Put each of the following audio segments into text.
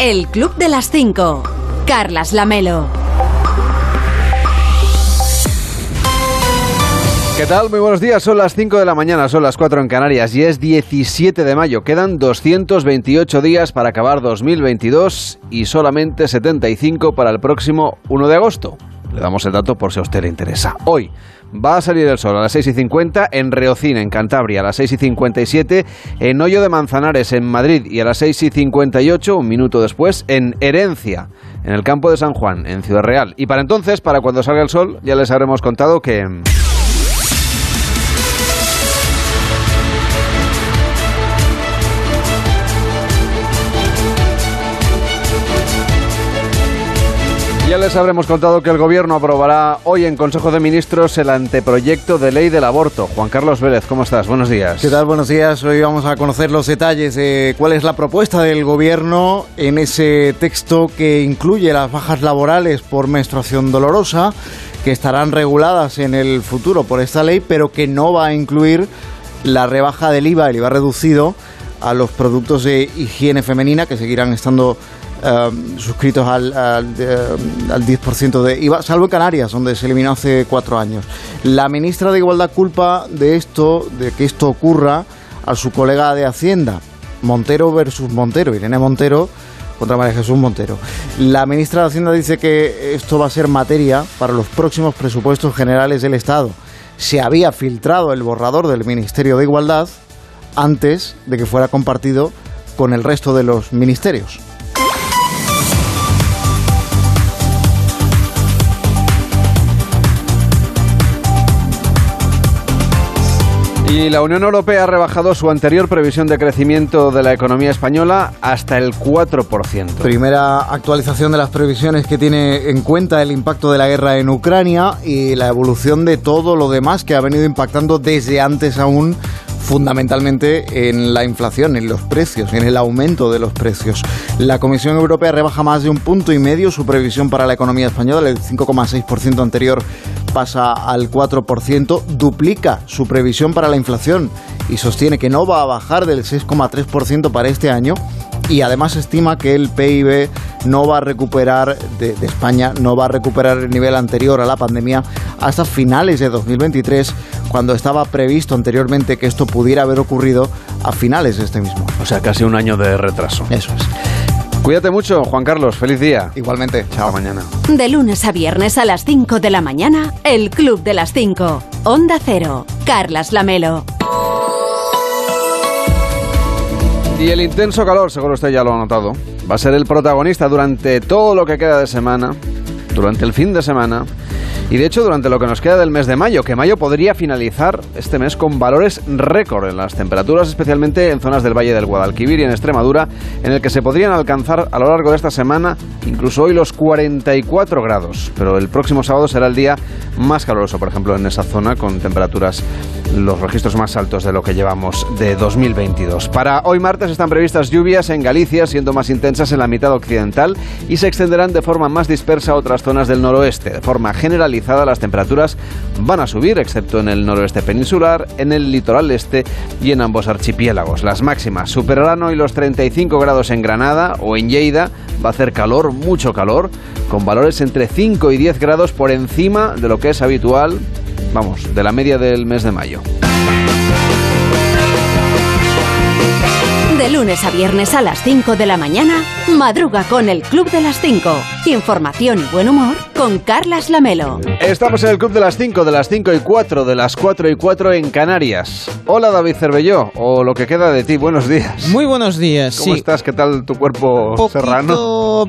El Club de las 5. Carlas Lamelo. ¿Qué tal? Muy buenos días. Son las 5 de la mañana, son las 4 en Canarias y es 17 de mayo. Quedan 228 días para acabar 2022 y solamente 75 para el próximo 1 de agosto. Le damos el dato por si a usted le interesa. Hoy va a salir el sol a las 6 y 50 en Reocín, en Cantabria, a las 6 y 57 en Hoyo de Manzanares, en Madrid, y a las 6 y 58, un minuto después, en Herencia, en el campo de San Juan, en Ciudad Real. Y para entonces, para cuando salga el sol, ya les habremos contado que... les habremos contado que el Gobierno aprobará hoy en Consejo de Ministros el anteproyecto de ley del aborto. Juan Carlos Vélez, ¿cómo estás? Buenos días. ¿Qué tal? Buenos días. Hoy vamos a conocer los detalles de cuál es la propuesta del Gobierno en ese texto que incluye las bajas laborales por menstruación dolorosa, que estarán reguladas en el futuro por esta ley, pero que no va a incluir la rebaja del IVA, el IVA reducido, a los productos de higiene femenina que seguirán estando eh, suscritos al, al, al 10% de IVA, salvo en Canarias, donde se eliminó hace cuatro años. La ministra de Igualdad culpa de esto, de que esto ocurra, a su colega de Hacienda, Montero versus Montero, Irene Montero contra María Jesús Montero. La ministra de Hacienda dice que esto va a ser materia para los próximos presupuestos generales del Estado. Se había filtrado el borrador del Ministerio de Igualdad antes de que fuera compartido con el resto de los ministerios. Y la Unión Europea ha rebajado su anterior previsión de crecimiento de la economía española hasta el 4%. Primera actualización de las previsiones que tiene en cuenta el impacto de la guerra en Ucrania y la evolución de todo lo demás que ha venido impactando desde antes aún fundamentalmente en la inflación, en los precios, en el aumento de los precios. La Comisión Europea rebaja más de un punto y medio su previsión para la economía española, el 5,6% anterior pasa al 4%, duplica su previsión para la inflación y sostiene que no va a bajar del 6,3% para este año y además estima que el PIB no va a recuperar de, de, España, no va a recuperar el nivel anterior a la pandemia hasta finales de 2023, cuando estaba previsto anteriormente que esto pudiera haber ocurrido a finales de este mismo. O sea, casi un año de retraso. Eso es. Cuídate mucho, Juan Carlos. Feliz día. Igualmente. Chao. Hasta mañana. De lunes a viernes a las 5 de la mañana, el Club de las 5. Onda Cero. Carlas Lamelo. Y el intenso calor, seguro usted ya lo ha notado, va a ser el protagonista durante todo lo que queda de semana, durante el fin de semana y de hecho durante lo que nos queda del mes de mayo, que mayo podría finalizar este mes con valores récord en las temperaturas, especialmente en zonas del Valle del Guadalquivir y en Extremadura, en el que se podrían alcanzar a lo largo de esta semana incluso hoy los 44 grados. Pero el próximo sábado será el día más caluroso, por ejemplo, en esa zona con temperaturas los registros más altos de lo que llevamos de 2022. Para hoy martes están previstas lluvias en Galicia, siendo más intensas en la mitad occidental y se extenderán de forma más dispersa a otras zonas del noroeste. De forma generalizada las temperaturas van a subir, excepto en el noroeste peninsular, en el litoral este y en ambos archipiélagos. Las máximas superarán hoy los 35 grados en Granada o en Lleida. Va a hacer calor, mucho calor, con valores entre 5 y 10 grados por encima de lo que es habitual vamos, de la media del mes de mayo. De lunes a viernes a las 5 de la mañana, madruga con el Club de las 5. Información y buen humor con Carlas Lamelo. Estamos en el Club de las 5, de las 5 y 4, de las 4 y 4 en Canarias. Hola David Cervelló, o lo que queda de ti, buenos días. Muy buenos días, ¿Cómo sí. estás? ¿Qué tal tu cuerpo poquito, serrano?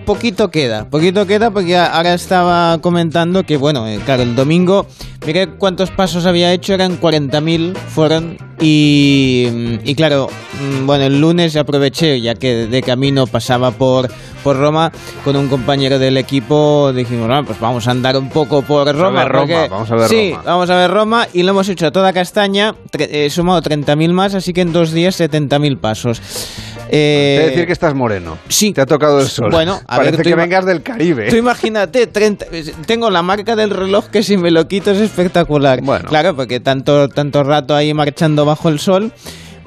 Poquito queda, poquito queda porque ahora estaba comentando que, bueno, eh, claro, el domingo, miré cuántos pasos había hecho, eran 40.000 fueron y, y claro, mm, bueno, el lunes aproveché, ya que de camino pasaba por, por Roma, con un compañero del equipo dijimos, bueno, pues vamos a andar un poco por Roma. ver Roma, porque- vamos a ver sí, Roma. vamos a ver Roma y lo hemos hecho a toda castaña, tre- he sumado 30.000 más, así que en dos días 70.000 pasos. Eh, decir que estás moreno. sí. Te ha tocado el sol. Bueno, a ver, Parece tú que vengas del Caribe. Tú imagínate, 30 tengo la marca del reloj que si me lo quito es espectacular. Bueno. Claro, porque tanto, tanto rato ahí marchando bajo el sol.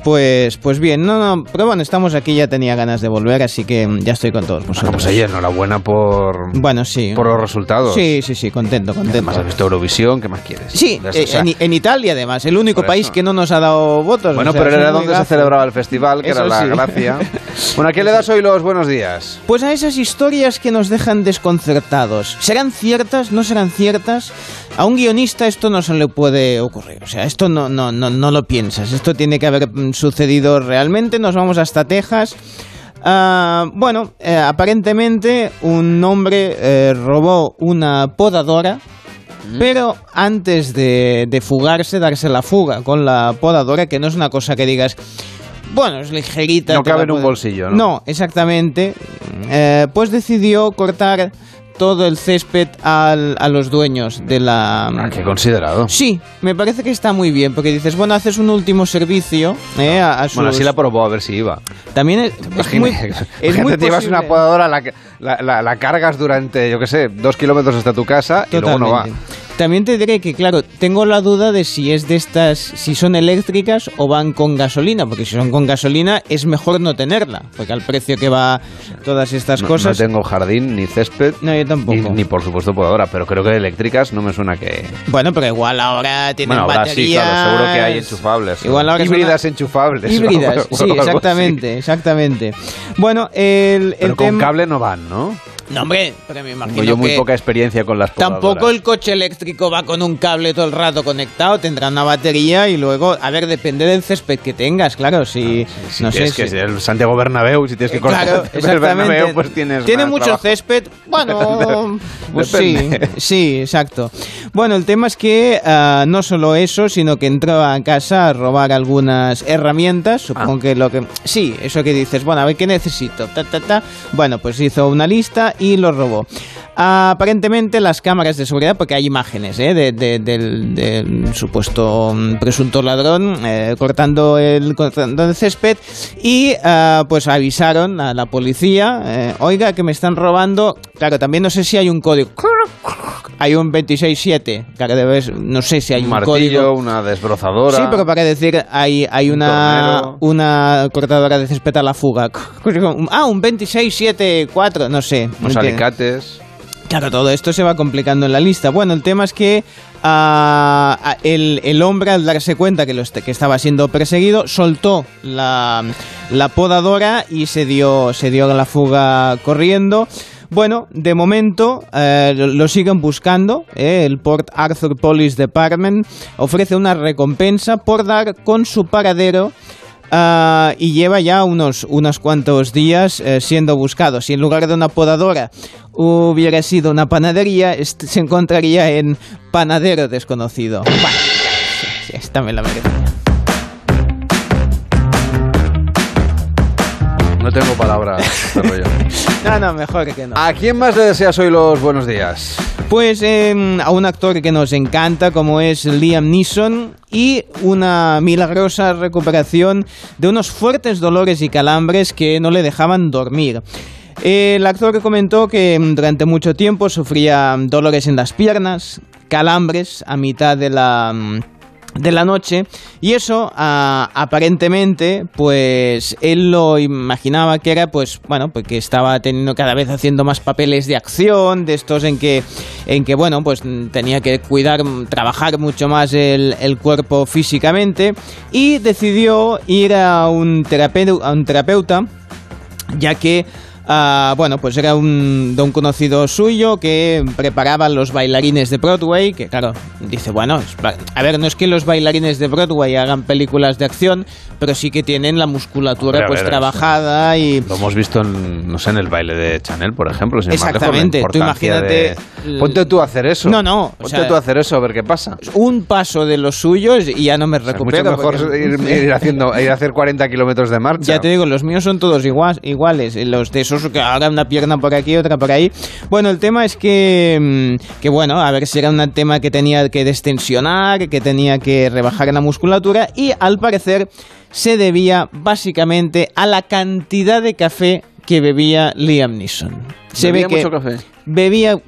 Pues, pues bien, no, no, pero bueno, estamos aquí, ya tenía ganas de volver, así que ya estoy con todos Bueno, vosotros. pues oye, enhorabuena por, Bueno, sí. por los resultados. Sí, sí, sí, contento, contento. Además has visto Eurovisión, ¿qué más quieres? Sí, O eh, sea, en, en Italia además, el único país que no nos ha dado votos. Bueno, o sea, pero era donde se celebraba el festival, que Eso era la sí. gracia. Bueno, ¿a quién le das hoy los buenos días? Pues a esas historias que nos dejan desconcertados. ¿Serán ciertas? ¿No serán ciertas? A un guionista esto no se le puede ocurrir. O sea, esto no, no, no, no lo piensas. Esto tiene que haber mm, sucedido realmente. Nos vamos hasta Texas. Ah, bueno, eh, aparentemente un hombre eh, robó una podadora. Pero antes de, de fugarse, darse la fuga con la podadora, que no es una cosa que digas, bueno, es ligerita. No cabe en un bolsillo, ¿no? No, exactamente. Eh, pues decidió cortar todo el césped al- a los dueños de la... Ah, qué considerado. Sí, me parece que está muy bien, porque dices, bueno, haces un último servicio eh, a, a sus... Bueno, así la probó a ver si iba. También es, es muy, es muy te llevas una podadora, la, la, la- la cargas durante, yo qué sé, dos kilómetros hasta tu casa y luego no va. También te diré que, claro, tengo la duda de si es de estas, si son eléctricas o van con gasolina, porque si son con gasolina es mejor no tenerla, porque al precio que va todas estas No, cosas... no tengo jardín, ni césped, No, yo tampoco. ni, ni, por supuesto podadora, pero creo que eléctricas no me suena que... Bueno, pero igual ahora tienen Bueno, ahora sí, baterías... claro, seguro que hay enchufables. Igual ahora Híbridas a- enchufables. Híbridas, sí, exactamente, exactamente. Bueno, el, Pero con cable no van, ¿no? No, hombre, pero me imagino Tengo yo muy que poca experiencia con las podadoras. tampoco el coche eléctrico va con un cable todo el rato conectado, tendrá una batería y luego, a ver, depende del césped que tengas, claro, si... No sé que si- el Santiago Bernabéu, si tienes que cortar Claro, el Bernabéu, pues tienes Tiene más mucho trabajo. césped. Bueno, pues sí, sí, exacto. Bueno, el tema es que ah, no solo eso, sino que entró a casa a robar algunas herramientas. Supongo Ah. que lo que. Sí, eso que dices, bueno, a ver qué necesito. Ta, ta, ta. Bueno, pues hizo una lista y lo robó. Aparentemente las cámaras de seguridad, porque hay imágenes ¿eh? de- de- del, del supuesto mm, presunto ladrón eh, cortando, el, cortando el césped y ah, pues avisaron a la policía, eh, oiga que me están robando, claro, también no sé si hay un código, hay un 267, claro, debes, no sé si hay Un un, martillo, código. una desbrozadora. Sí, pero para decir, hay, hay Un una, tornero. una cortadora de césped a la fuga. Ah, un 2674, no sé. Unos ¿entiendes? alicates. Claro, todo esto se va complicando en la lista. Bueno, el tema es que ah, el, el hombre, al darse cuenta que, lo est- que estaba siendo perseguido, soltó la, la podadora y se dio, se dio a la fuga corriendo. Bueno, de momento eh, lo, lo siguen buscando. eh, el Port Arthur Police Department ofrece una recompensa por dar con su paradero Ah, y lleva ya unos, unos cuantos días eh, siendo buscado. Si en lugar de una podadora hubiera sido una panadería, se encontraría en panadero desconocido. Sí, esta me la merecía. No tengo palabras. este rollo. No, no, mejor que no. ¿A quién más le deseas hoy los buenos días? Pues eh, a un actor que nos encanta como es Liam Neeson y una milagrosa recuperación de unos fuertes dolores y calambres que no le dejaban dormir. El actor comentó que mm, durante mucho tiempo sufría dolores en las piernas, calambres a mitad de la... de la noche. Y eso ah, aparentemente pues él lo imaginaba que era pues bueno porque estaba teniendo cada vez haciendo más papeles de acción de estos en que en que bueno pues tenía que cuidar trabajar mucho más el, cuerpo físicamente. Y decidió ir a un a un terapeuta ya que ah, bueno, pues era un, de un conocido suyo que preparaba los bailarines de Broadway, que claro, dice, bueno, a ver, no es que los bailarines de Broadway hagan películas de acción, pero sí que tienen la musculatura Hombre, pues ver, trabajada y... Lo hemos visto, en, no sé, en el baile de Chanel, por ejemplo. Exactamente, tú imagínate de- Ponte tú a hacer eso. No, no, o Ponte sea- tú a hacer eso, a ver qué pasa. Un paso de los suyos y ya no me O sea, recupero. mucho mejor porque- ir, ir haciendo, ir a hacer 40 kilómetros de marcha. Ya te digo, los míos son todos igual, iguales. Los de esos que hagan una pierna por aquí, otra por ahí. Bueno, el tema es que, mm, que bueno, a ver si era un tema que tenía que destensionar, que tenía que rebajar la musculatura y al parecer se debía básicamente a la cantidad de café que bebía Liam Neeson. Se Bebía ve que mucho café. bebía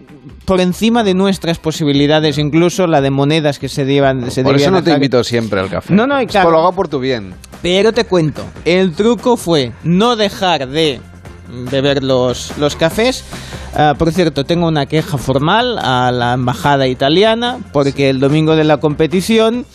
por encima de nuestras posibilidades, incluso la de monedas que se debían. Se Por eso no te invito siempre al café. No, no, Esto claro. lo hago por tu bien. Pero te cuento, el truco fue no dejar de beber los, los cafés. Ah, por cierto, tengo una queja formal a la embajada italiana porque el domingo de la competición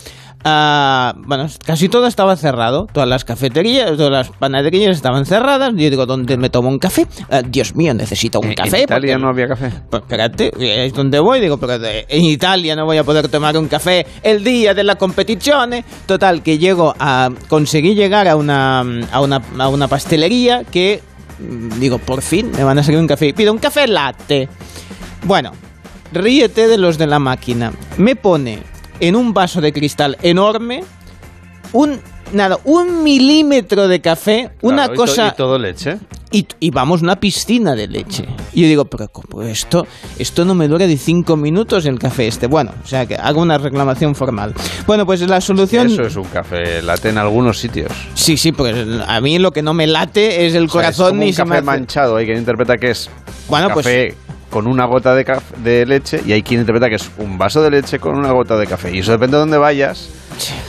Ah, bueno, casi todo estaba cerrado. Todas las cafeterías, todas las panaderías estaban cerradas. Yo digo, ¿dónde me tomo un café? Ah, Dios mío, necesito un café. ¿En Italia no había café? Pues, espérate, es donde voy. Digo, pero en Italia no voy a poder tomar un café el día de la competición. Total, que llego a. Conseguí llegar a una, a una, a una pastelería que. Digo, por fin me van a servir un café. Pido un café latte. Bueno, ríete de los de la máquina. Me pone en un vaso de cristal enorme un nada, un milímetro de café, una cosa... Y, todo leche. Y, vamos, una piscina de leche. Y yo digo, pero como esto, esto no me dura de cinco minutos el café este. Bueno, o sea que hago una reclamación formal. Bueno, pues la solución... Eso es un café late en algunos sitios. Sí, sí, pues a mí lo que no me late es el corazón es un café manchado. Hay quien interpreta que es bueno, pues café con una gota de, de leche y hay quien interpreta que es un vaso de leche con una gota de café. Y eso depende de dónde vayas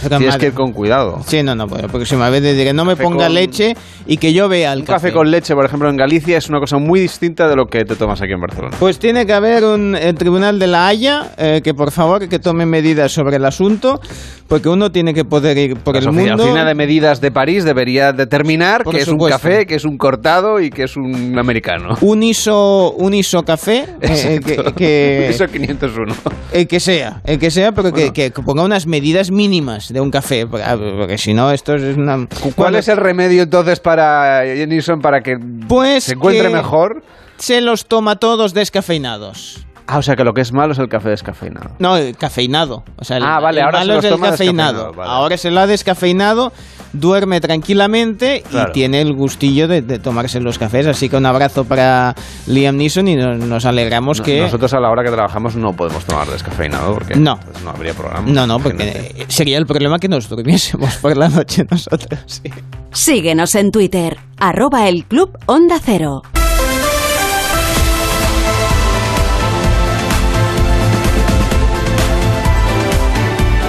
Tienes que ir con cuidado. Sí, no, no, porque si me de que no me ponga leche y que yo vea el un café. con leche, por ejemplo, en Galicia es una cosa muy distinta de lo que te tomas aquí en Barcelona. Pues tiene que haber un el Tribunal de la Haya eh, que por favor que tome medidas sobre el asunto, porque uno tiene que poder ir por el mundo. La Oficina de Medidas de París debería determinar que es un café, que es un cortado y que es un americano. Un ISO, un ISO café, eh, que, que, ISO 501. El que sea, el que sea, pero que, que ponga unas medidas mínimas de un café, ah, porque si no, esto es una... ¿Cuál es el remedio entonces para Jenison para que pues se encuentre mejor? Se los toma todos descafeinados. Ah, o sea que lo que es malo es el café descafeinado. No, el cafeinado. O sea, ah, vale, ahora malo es el cafeinado. Ahora se lo ha descafeinado, duerme tranquilamente y tiene el gustillo de, tomarse los cafés. Así que un abrazo para Liam Neeson y nos, alegramos que. Nosotros a la hora que trabajamos no podemos tomar descafeinado porque no, no habría programa. No, no, porque sería el problema que nos durmiésemos por la noche nosotros. Sí. Síguenos en Twitter, arroba el club Onda Cero.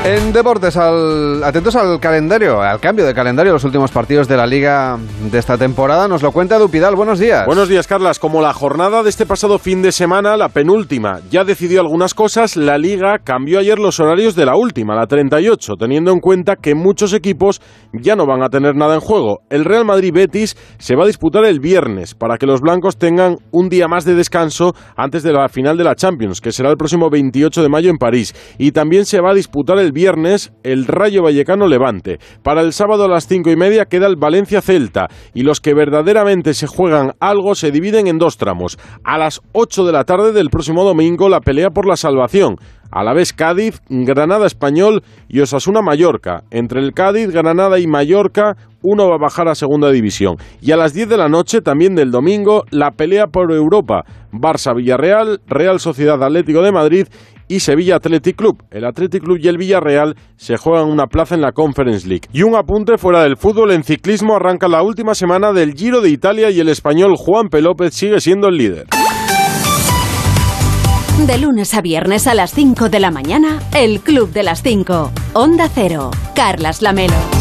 En deportes, atentos al calendario, al cambio de calendario, los últimos partidos de la liga de esta temporada. Nos lo cuenta Dupidal. Buenos días. Buenos días, Carlas. Como la jornada de este pasado fin de semana, la penúltima, ya decidió algunas cosas, la liga cambió ayer los horarios de la última, la 38, teniendo en cuenta que muchos equipos ya no van a tener nada en juego. El Real Madrid Betis se va a disputar el viernes para que los blancos tengan un día más de descanso antes de la final de la Champions, que será el próximo 28 de mayo en París. Y también se va a disputar el viernes el Rayo Vallecano Levante. Para el sábado a las cinco y media queda el Valencia Celta y los que verdaderamente se juegan algo se dividen en dos tramos. A las 8 de la tarde del próximo domingo la pelea por la salvación. A la vez Cádiz, Granada Español y Osasuna Mallorca. Entre el Cádiz, Granada y Mallorca, uno va a bajar a segunda división. Y a las 10 de la noche, también del domingo, la pelea por Europa. Barça Villarreal, Real Sociedad Atlético de Madrid y Sevilla Athletic Club. El Athletic Club y el Villarreal se juegan una plaza en la Conference League. Y un apunte fuera del fútbol, en ciclismo arranca la última semana del Giro de Italia y el español Juan Pelópez sigue siendo el líder. De lunes a viernes a las 5 de la mañana, el Club de las 5. Onda Cero. Carlas Lamelo.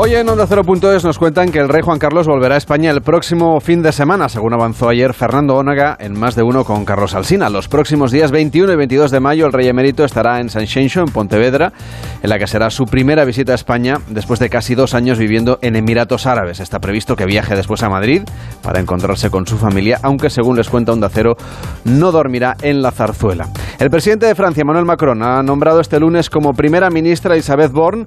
Hoy en Onda Cero.es nos cuentan que el rey Juan Carlos volverá a España el próximo fin de semana, según avanzó ayer Fernando Ónaga en más de uno con Carlos Alsina. Los próximos días 21 y 22 de mayo el rey emérito estará en San Xenxo, en Pontevedra, en la que será su primera visita a España después de casi dos años viviendo en Emiratos Árabes. Está previsto que viaje después a Madrid para encontrarse con su familia, aunque según les cuenta Onda Cero, no dormirá en la zarzuela. El presidente de Francia, Emmanuel Macron, ha nombrado este lunes como primera ministra Isabeth Born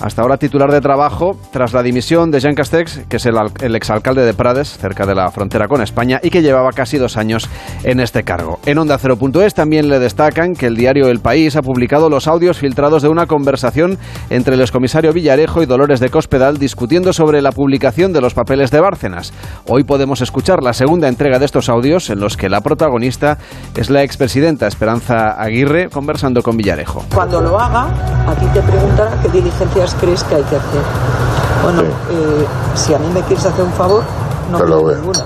hasta ahora titular de trabajo tras la dimisión de Jean Castex, que es el, exalcalde de Prades, cerca de la frontera con España, y que llevaba casi dos años en este cargo. En Onda 0.es también le destacan que el diario El País ha publicado los audios filtrados de una conversación entre el excomisario Villarejo y Dolores de Cospedal discutiendo sobre la publicación de los papeles de Bárcenas. Hoy podemos escuchar la segunda entrega de estos audios en los que la protagonista es la expresidenta Esperanza Aguirre conversando con Villarejo. Cuando lo haga, a ti te preguntará qué diligencia crees que hay que hacer? Bueno, eh, si a mí me quieres hacer un favor, no pido ninguna.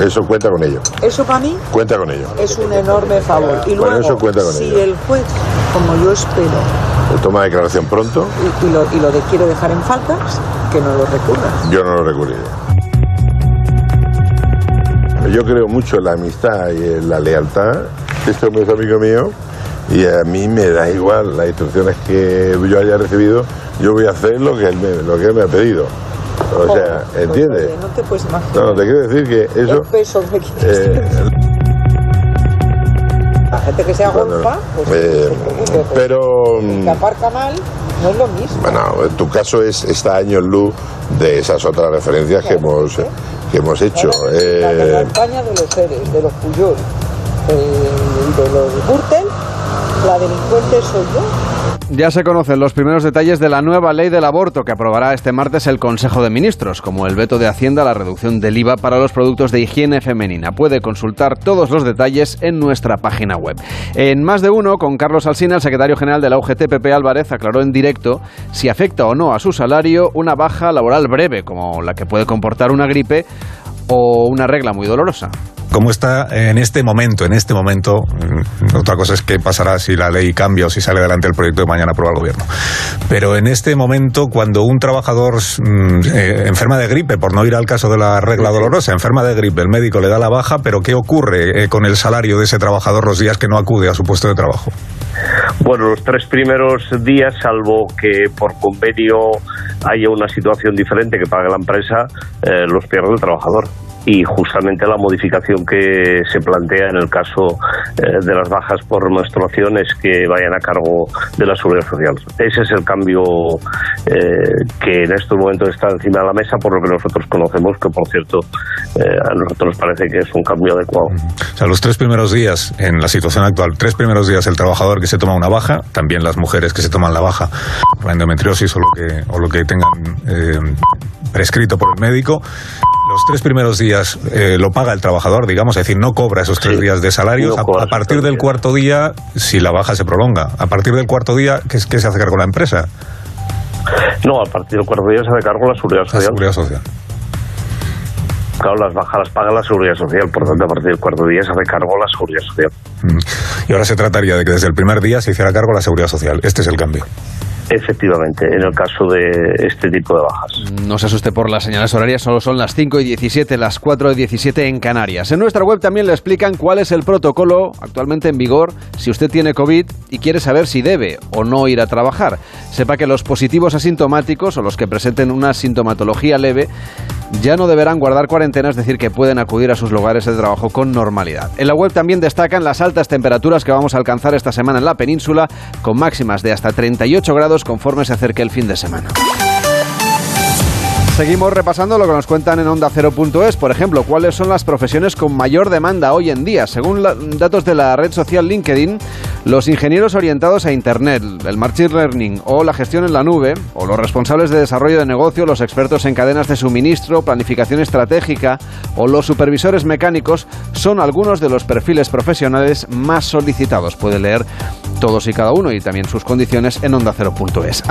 Eso cuenta con ello. Eso para mí cuenta con ello. Es un enorme favor. Y luego, si el juez, como yo espero, toma declaración pronto. Y, lo, y, lo, de quiero dejar en faltas, que no lo recurra. Yo no lo recurriré. Yo creo mucho en la amistad y en la lealtad. Este hombre es amigo mío y a mí me da igual las instrucciones que yo haya recibido. Yo voy a hacer lo que él me, lo que él me ha pedido. O sea, ¿entiendes? No te puedes imaginar. No, te quiero decir que eso... El peso de eh, la gente que sea golfa, pues eh, pero que aparca mal no es lo mismo. Bueno, en tu caso es está años luz de esas otras referencias que hemos que hemos hecho. la de la España de los seres, de los Puyol, eh, de los Gürtel, la delincuente soy yo. Ya se conocen los primeros detalles de la nueva ley del aborto que aprobará este martes el Consejo de Ministros, como el veto de Hacienda a la reducción del IVA para los productos de higiene femenina. Puede consultar todos los detalles en nuestra página web. En más de uno, con Carlos Alsina, el secretario general de la UGT, Pepe Álvarez, aclaró en directo si afecta o no a su salario una baja laboral breve, como la que puede comportar una gripe o una regla muy dolorosa como está en este momento, en este momento, mm, otra cosa es qué pasará si la ley cambia o si sale adelante el proyecto de mañana aprueba el gobierno. Pero en este momento, cuando un trabajador mm, eh, enferma de gripe, por no ir al caso de la regla dolorosa, enferma de gripe, el médico le da la baja, pero ¿qué ocurre eh, con el salario de ese trabajador los días que no acude a su puesto de trabajo? Bueno, los tres primeros días, salvo que por convenio haya una situación diferente que pague la empresa, eh, los pierde el trabajador y justamente la modificación que se plantea en el caso eh, de las bajas por menstruación es que vayan a cargo de la seguridad social. Ese es el cambio eh, que en estos momentos está encima de la mesa, por lo que nosotros conocemos, que por cierto eh, a nosotros nos parece que es un cambio adecuado. O sea, los tres primeros días, en la situación actual, tres primeros días el trabajador que se toma una baja, también las mujeres que se toman la baja por endometriosis o lo que, o lo que tengan prescrito por el médico, los tres primeros días eh, lo paga el trabajador, digamos, es decir, no cobra esos tres días de salario. a, partir del cuarto día, si la baja se prolonga, a partir del cuarto día, ¿qué, qué se hace cargo la empresa? No, a partir del cuarto día se hace cargo la seguridad social. La seguridad social. Claro, las bajas las paga la seguridad social, por tanto, a partir del cuarto día se hace cargo la seguridad social. Mm. Y ahora se trataría de que desde el primer día se hiciera cargo la seguridad social. Este es el cambio. Efectivamente, en el caso de este tipo de bajas. No se asuste por las señales horarias, solo son las 5 y 17, las 4 y 17 en Canarias. En nuestra web también le explican cuál es el protocolo actualmente en vigor si usted tiene COVID y quiere saber si debe o no ir a trabajar. Sepa que los positivos asintomáticos o los que presenten una sintomatología leve ya no deberán guardar cuarentena, es decir, que pueden acudir a sus lugares de trabajo con normalidad. En la web también destacan las altas temperaturas que vamos a alcanzar esta semana en la península, con máximas de hasta 38 grados conforme se acerque el fin de semana. Seguimos repasando lo que nos cuentan en Onda. Por ejemplo, cuáles son las profesiones con mayor demanda hoy en día. Según datos de la red social LinkedIn, los ingenieros orientados a Internet, el Machine Learning o la gestión en la nube, o los responsables de desarrollo de negocio, los expertos en cadenas de suministro, planificación estratégica o los supervisores mecánicos son algunos de los perfiles profesionales más solicitados. Puede leer todos y cada uno y también sus condiciones en Onda Cero.es.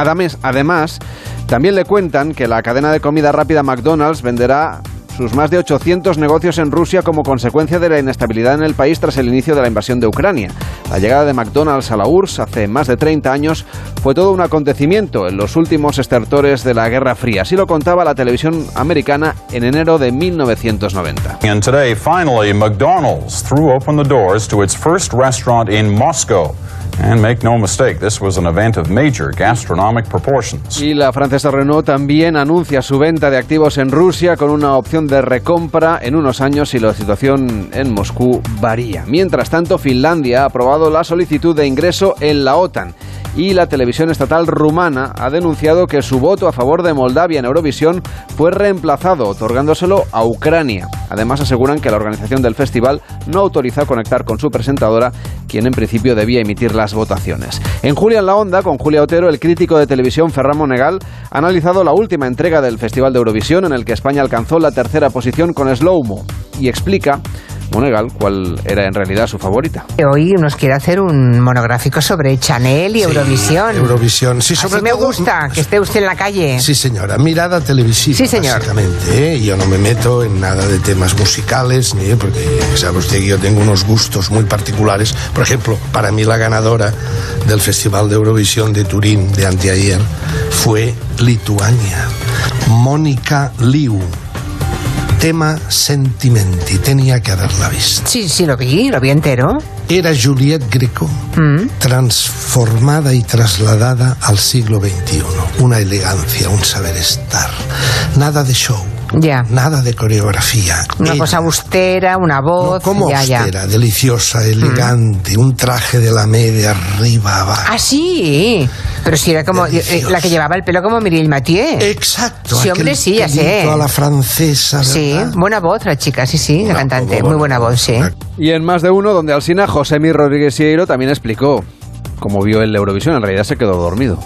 Además, también le cuentan que la cadena de comida rápida McDonald's venderá sus más de 800 negocios en Rusia como consecuencia de la inestabilidad en el país tras el inicio de la invasión de Ucrania. La llegada de McDonald's a la URSS hace más de 30 años fue todo un acontecimiento en los últimos estertores de la Guerra Fría. Así lo contaba la televisión americana en enero de 1990. And today, finally, McDonald's threw open the doors to its first restaurant in Moscow. And make no mistake, this was an event of major gastronomic proportions. Y la francesa Renault también anuncia su venta de activos en Rusia con una opción de recompra en unos años si la situación en Moscú varía. Mientras tanto, Finlandia ha aprobado la solicitud de ingreso en la OTAN y la televisión estatal rumana ha denunciado que su voto a favor de Moldavia en Eurovisión fue reemplazado, otorgándoselo a Ucrania. Además, aseguran que la organización del festival no autorizó conectar con su presentadora, quien en principio debía emitir las votaciones. En Julia en la Onda, con Julia Otero, el crítico de televisión Ferran Monegal ha analizado la última entrega del Festival de Eurovisión, en el que España alcanzó la tercera posición con Slowmo, y explica Monegal cuál era en realidad su favorita. Hoy nos quiere hacer un monográfico sobre Chanel y Eurovisión. Eurovisión, sí, sobre Así me todo- gusta que esté usted en la calle. Sí, señora. Mirada televisiva, Sí, señor. básicamente. ¿eh? Yo no me meto en nada de temas musicales, ni porque sabe usted que yo tengo unos gustos muy particulares. Por ejemplo, para mí la ganadora del Festival de Eurovisión de Turín de anteayer fue Lituania. Mónica Liu. Tema Sentimenti. Tenía que haberla visto. Sí, sí, lo vi, lo vi entero. Era Juliette Greco Mm. transformada y trasladada al siglo XXI. Una elegancia, un saber estar. Nada de show. Ya. Nada de coreografía. Una Ella, cosa austera, una voz. como ya, ya. austera, deliciosa, elegante, un traje de la media arriba, abajo. Ah, sí. Pero si era como eh, la que llevaba el pelo como Miriam Mathieu. Exacto. Sí, hombre, sí, ya sé. a la francesa. Sí, buena voz la chica, sí, sí, la cantante. Muy buena voz, sí. Y en más de uno, donde Alsina, Josemi Rodríguez Sieiro también explicó cómo vio el Eurovisión. En realidad se quedó dormido.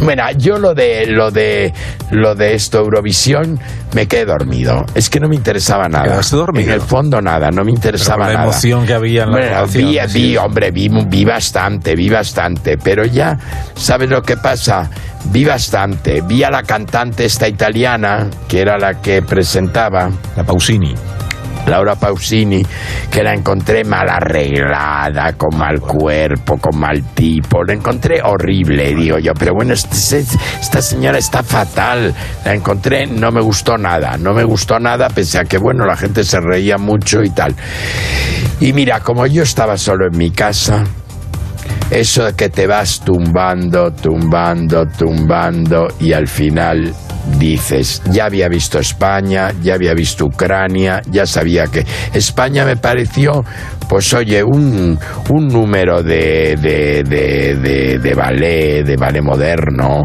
Bueno, yo lo de lo de lo de esto Eurovisión me quedé dormido. Es que no me interesaba nada. En el fondo nada, no me interesaba Pero la nada. emoción que había en la Bueno, vi, vi, hombre, vi, vi bastante, vi bastante, pero ya ¿sabes lo que pasa? Vi bastante, vi a la cantante esta italiana que era la que presentaba La Pausini. Laura Pausini, que la encontré mal arreglada, con mal cuerpo, con mal tipo. La encontré horrible, digo yo. Pero bueno, este- esta señora está fatal. La encontré, no me gustó nada. No me gustó nada, pese a que, bueno, la gente se reía mucho y tal. Y mira, como yo estaba solo en mi casa, eso de que te vas tumbando, tumbando, tumbando y al final dices, ya había visto España, ya había visto Ucrania, ya sabía que España me pareció, pues oye, un, un número de, de, de, de, ballet, de ballet moderno.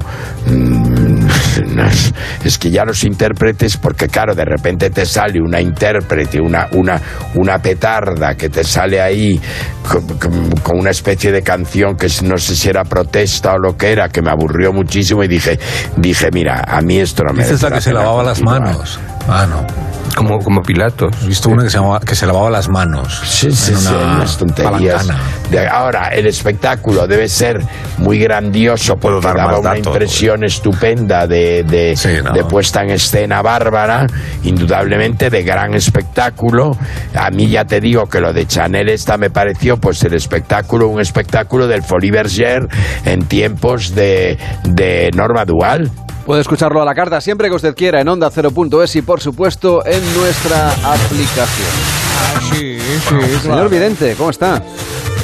Es- que ya los intérpretes, porque claro, de repente te sale una intérprete, una, una, una petarda que te sale ahí con, con- con una especie de canción que no sé si era protesta o lo que era, que me aburrió muchísimo y dije, dije, mira, a mí esto no me Dices la que se lavaba las continuar". manos. Ah, no. Como, como Pilatos. He visto una que se, llamaba- que se lavaba las manos. Sí, sí, en sí, una unas tonterías. De- ahora, el espectáculo debe ser muy grandioso porque dar daba una datos, impresión estupenda de, de, no. de puesta en escena bárbara, indudablemente de gran espectáculo. A mí ya te digo que lo de Chanel esta me pareció pues el espectáculo, un espectáculo del Folie Bergère en tiempos de, de Norma Dual. Puede escucharlo a la carta siempre que usted quiera en onda 0.es y por supuesto en nuestra aplicación. Sí, sí, Señor claro. Vidente, ¿cómo está?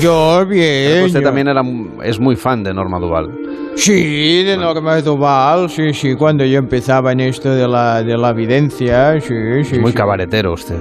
Yo bien. usted yo- también era, es muy fan de Norma Duval. Sí, de Norma Duval, sí, sí, cuando yo empezaba en esto de la, de la videncia, sí, sí. Muy sí. cabaretero usted.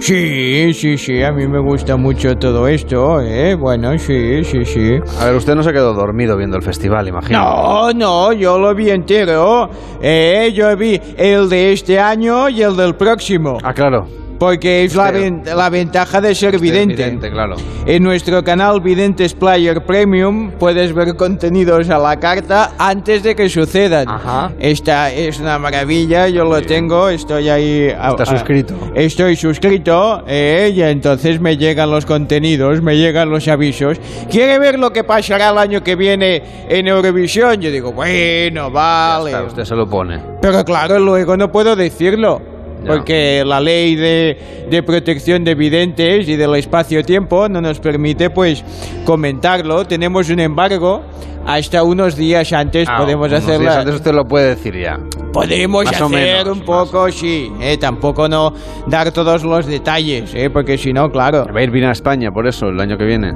Sí, sí, sí, a mí me gusta mucho todo esto, ¿eh? Bueno, sí, sí, sí. A ver, usted no se quedó dormido viendo el festival, imagino. No, no, yo lo vi entero. Eh, yo vi el de este año y el del próximo. Ah, claro. Porque es la, ven- la ventaja de ser vidente. Vidente, claro. En nuestro canal Videntes Player Premium puedes ver contenidos a la carta antes de que sucedan. Ajá. Esta es una maravilla, yo lo tengo, estoy ahí. Está suscrito. Estoy suscrito eh, y entonces me llegan los contenidos, me llegan los avisos. ¿Quiere ver lo que pasará el año que viene en Eurovisión? Yo digo, bueno, vale. Ya está, usted se lo pone. Pero claro, luego no puedo decirlo. Porque la ley de, de protección de videntes y del espacio-tiempo no nos permite, pues, comentarlo. Tenemos un embargo. Hasta unos días antes Ah, podemos días Antes usted lo puede decir ya. Podemos Más hacer menos, un poco, sí. eh, tampoco no dar todos los detalles, eh, porque si no, claro, Va a ir bien a España, por eso, el año que viene.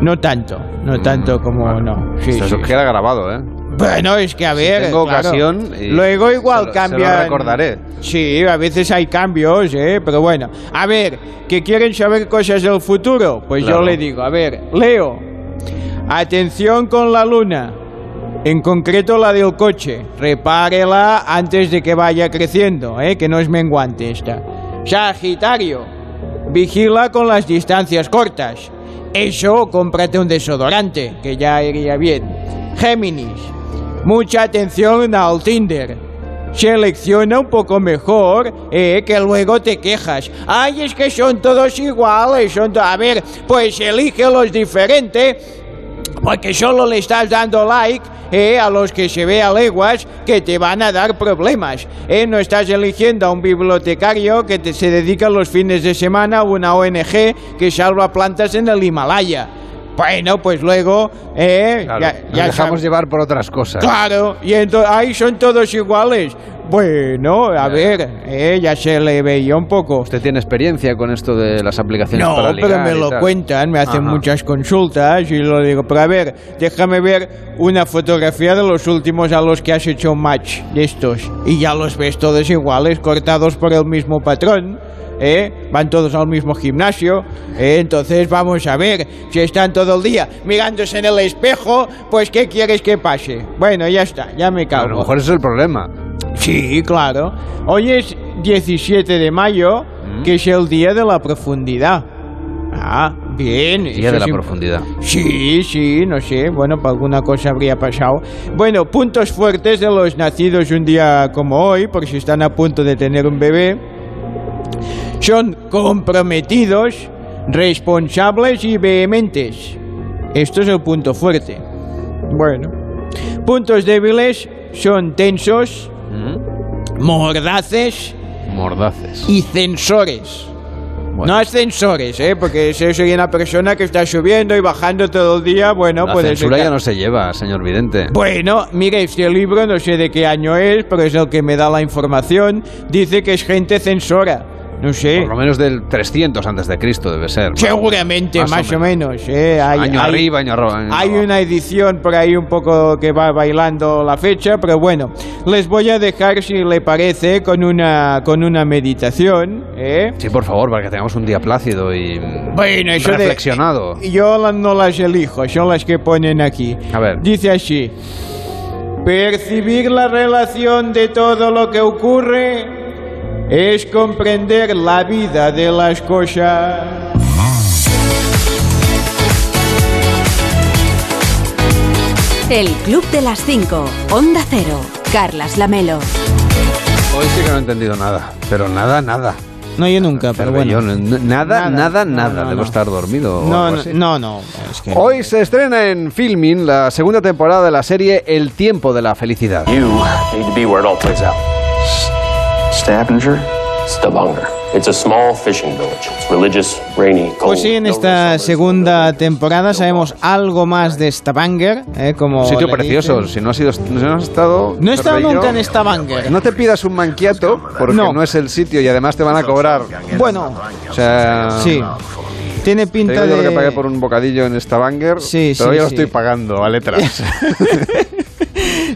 no tanto, no tanto como no. Sí, Eso sí. queda grabado, ¿eh? Bueno, es que a ver. tengo claro. ocasión y Luego igual se lo- se lo recordaré. Sí, a veces hay cambios, ¿eh? Pero bueno. A ver, que quieren saber cosas del futuro. Pues Claro. yo le digo, a ver, Leo, atención con la luna. En concreto la del coche. Repárela antes de que vaya creciendo, ¿eh? Que no es menguante esta. Sagitario, vigila con las distancias cortas. Eso, cómprate un desodorante, que ya iría bien. Géminis, mucha atención al Tinder. selecciona un poco mejor, eh, que luego te quejas. Ay, es que son todos iguales, son to- A ver, pues elige los diferentes, porque solo le estás dando like eh, a los que se ve a leguas que te van a dar problemas. Eh, no estás eligiendo a un bibliotecario que te- se dedica los fines de semana a una ONG que salva plantas en el Himalaya. Bueno, pues luego, eh, Claro, ya, nos ya dejamos llevar por otras cosas. Claro, y entonces ahí son todos iguales. Bueno, a ver, eh, ya se le veía un poco. ¿Usted tiene experiencia con esto de las aplicaciones No, para pero ligar me y lo tal? cuentan, me hacen Ajá. muchas consultas y lo digo. Pero a ver, déjame ver una fotografía de los últimos a los que has hecho match de estos. Y ya los ves todos iguales, cortados por el mismo patrón. ¿Eh? Van todos al mismo gimnasio. ¿eh? Entonces vamos a ver, si están todo el día mirándose en el espejo, pues ¿qué quieres que pase? Bueno, ya está, ya me A cago. lo mejor ese es el problema. Sí, claro. Hoy es 17 de mayo, Mm. que es el Día de la Profundidad. Ah, bien. Día de la sí- profundidad. Sí, sí, no sé. Bueno, para alguna cosa habría pasado. Bueno, puntos fuertes de los nacidos un día como hoy, por si están a punto de tener un bebé. Son comprometidos, responsables y vehementes. Esto es el punto fuerte. Bueno. Puntos débiles son tensos, mordaces Mordaces. y censores. No ascensores, ¿eh? Porque si soy una persona que está subiendo y bajando todo el día, bueno, la puede censura ser... ya no se lleva, señor Vidente. Bueno, mire, este libro no sé de qué año es, pero es el que me da la información. Dice que es gente censora. No sé. Por lo menos del 300 antes de Cristo debe ser. Seguramente, más, o menos. ¿eh? Hay, año hay- arriba, año año Hay una edición por ahí un poco que va bailando la fecha, pero bueno, les voy a dejar, si le parece, con una, con una meditación. ¿eh? Sí, por favor, para que tengamos un día plácido y Bueno, de- reflexionado. Yo no las elijo, son las que ponen aquí. A ver. Dice así. Percibir la relación de todo lo que ocurre es comprender la vida de las cosas. El Club de las 5. Onda Cero. Carlas Lamelo. Hoy sí que no he entendido nada. Pero nada, nada. No, yo nunca, pero bueno. Yo nada, nada, Nada, nada. no, no, Debo no. estar dormido. o No, algo no, así. no, no, es que- Hoy se estrena en Filmin la segunda temporada de la serie El tiempo de la felicidad. You need to be where it all plays out. Stavanger? Stavanger. It's a small fishing village. It's religious, rainy, cold. Pues sí, en esta segunda temporada sabemos algo más de Stavanger, ¿eh? como Un sitio precioso. Si no has, ido, si no has estado. No he estado Cervello, nunca en Stavanger. No te pidas un manquiato porque no. No. es el sitio y además te van a cobrar. Bueno, O sea. sí. Tiene Te pinta digo yo lo de... que pagué por un bocadillo en Stavanger. Sí, pero sí, lo sí. estoy pagando a letras.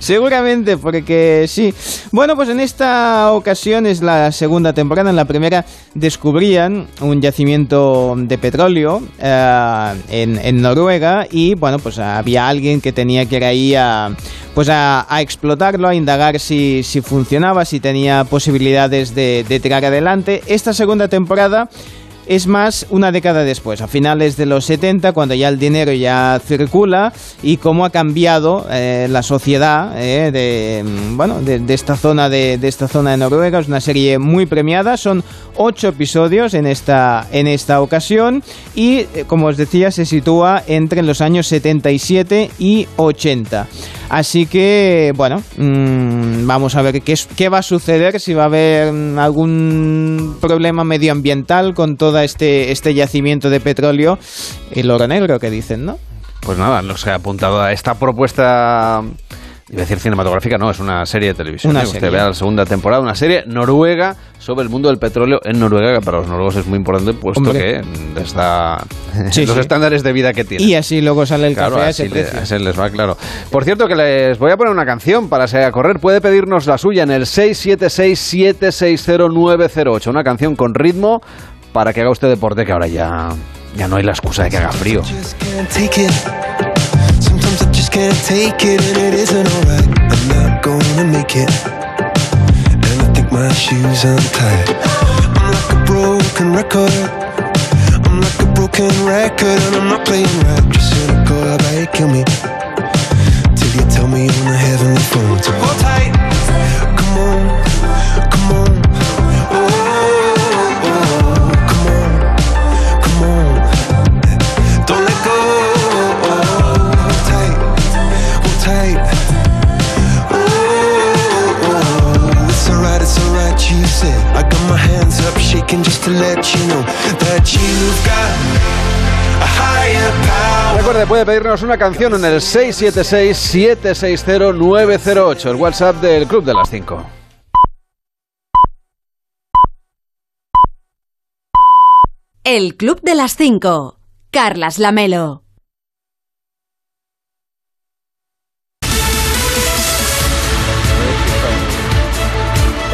Seguramente, porque sí. Bueno, pues en esta ocasión es la segunda temporada. En la primera descubrían un yacimiento de petróleo eh, en, Noruega y, bueno, pues había alguien que tenía que ir ahí a, pues a, a explotarlo, a indagar si, si funcionaba, si tenía posibilidades de, de tirar adelante. Esta segunda temporada es más una década después, a finales de los 70, cuando ya el dinero ya circula y cómo ha cambiado eh, la sociedad eh, de, mm, bueno, de, esta zona de, esta zona de Noruega. Es una serie muy premiada, son ocho episodios en esta, en esta ocasión y, eh, como os decía, se sitúa entre los años 77 y 80. Así que, bueno, mm, vamos a ver qué, qué va a suceder, si va a haber mm, algún problema medioambiental con todo este, este yacimiento de petróleo. El oro negro que dicen, ¿no? Pues nada, nos ha apuntado a esta propuesta. Iba a decir cinematográfica, no, es una serie de televisión. Una ¿eh? Usted serie. vea la segunda temporada, una serie noruega sobre el mundo del petróleo en Noruega, que para los noruegos es muy importante, puesto Hombre. que está Sí, los sí. estándares de vida que tiene. Y así luego sale el Claro, café a ese le- les va, claro. Por cierto, que les voy a poner una canción para salir a correr. Puede pedirnos la suya en el 676-760-908. Una canción con ritmo para que haga usted deporte, que ahora ya, ya no hay la excusa de que haga frío. I just can't take it, and it speaking just to let you know that you've got a higher power. Recuerde, puede pedirnos una canción en el 676-760-908, el WhatsApp del Club de las 5. El Club de las 5. Carlas Lamelo.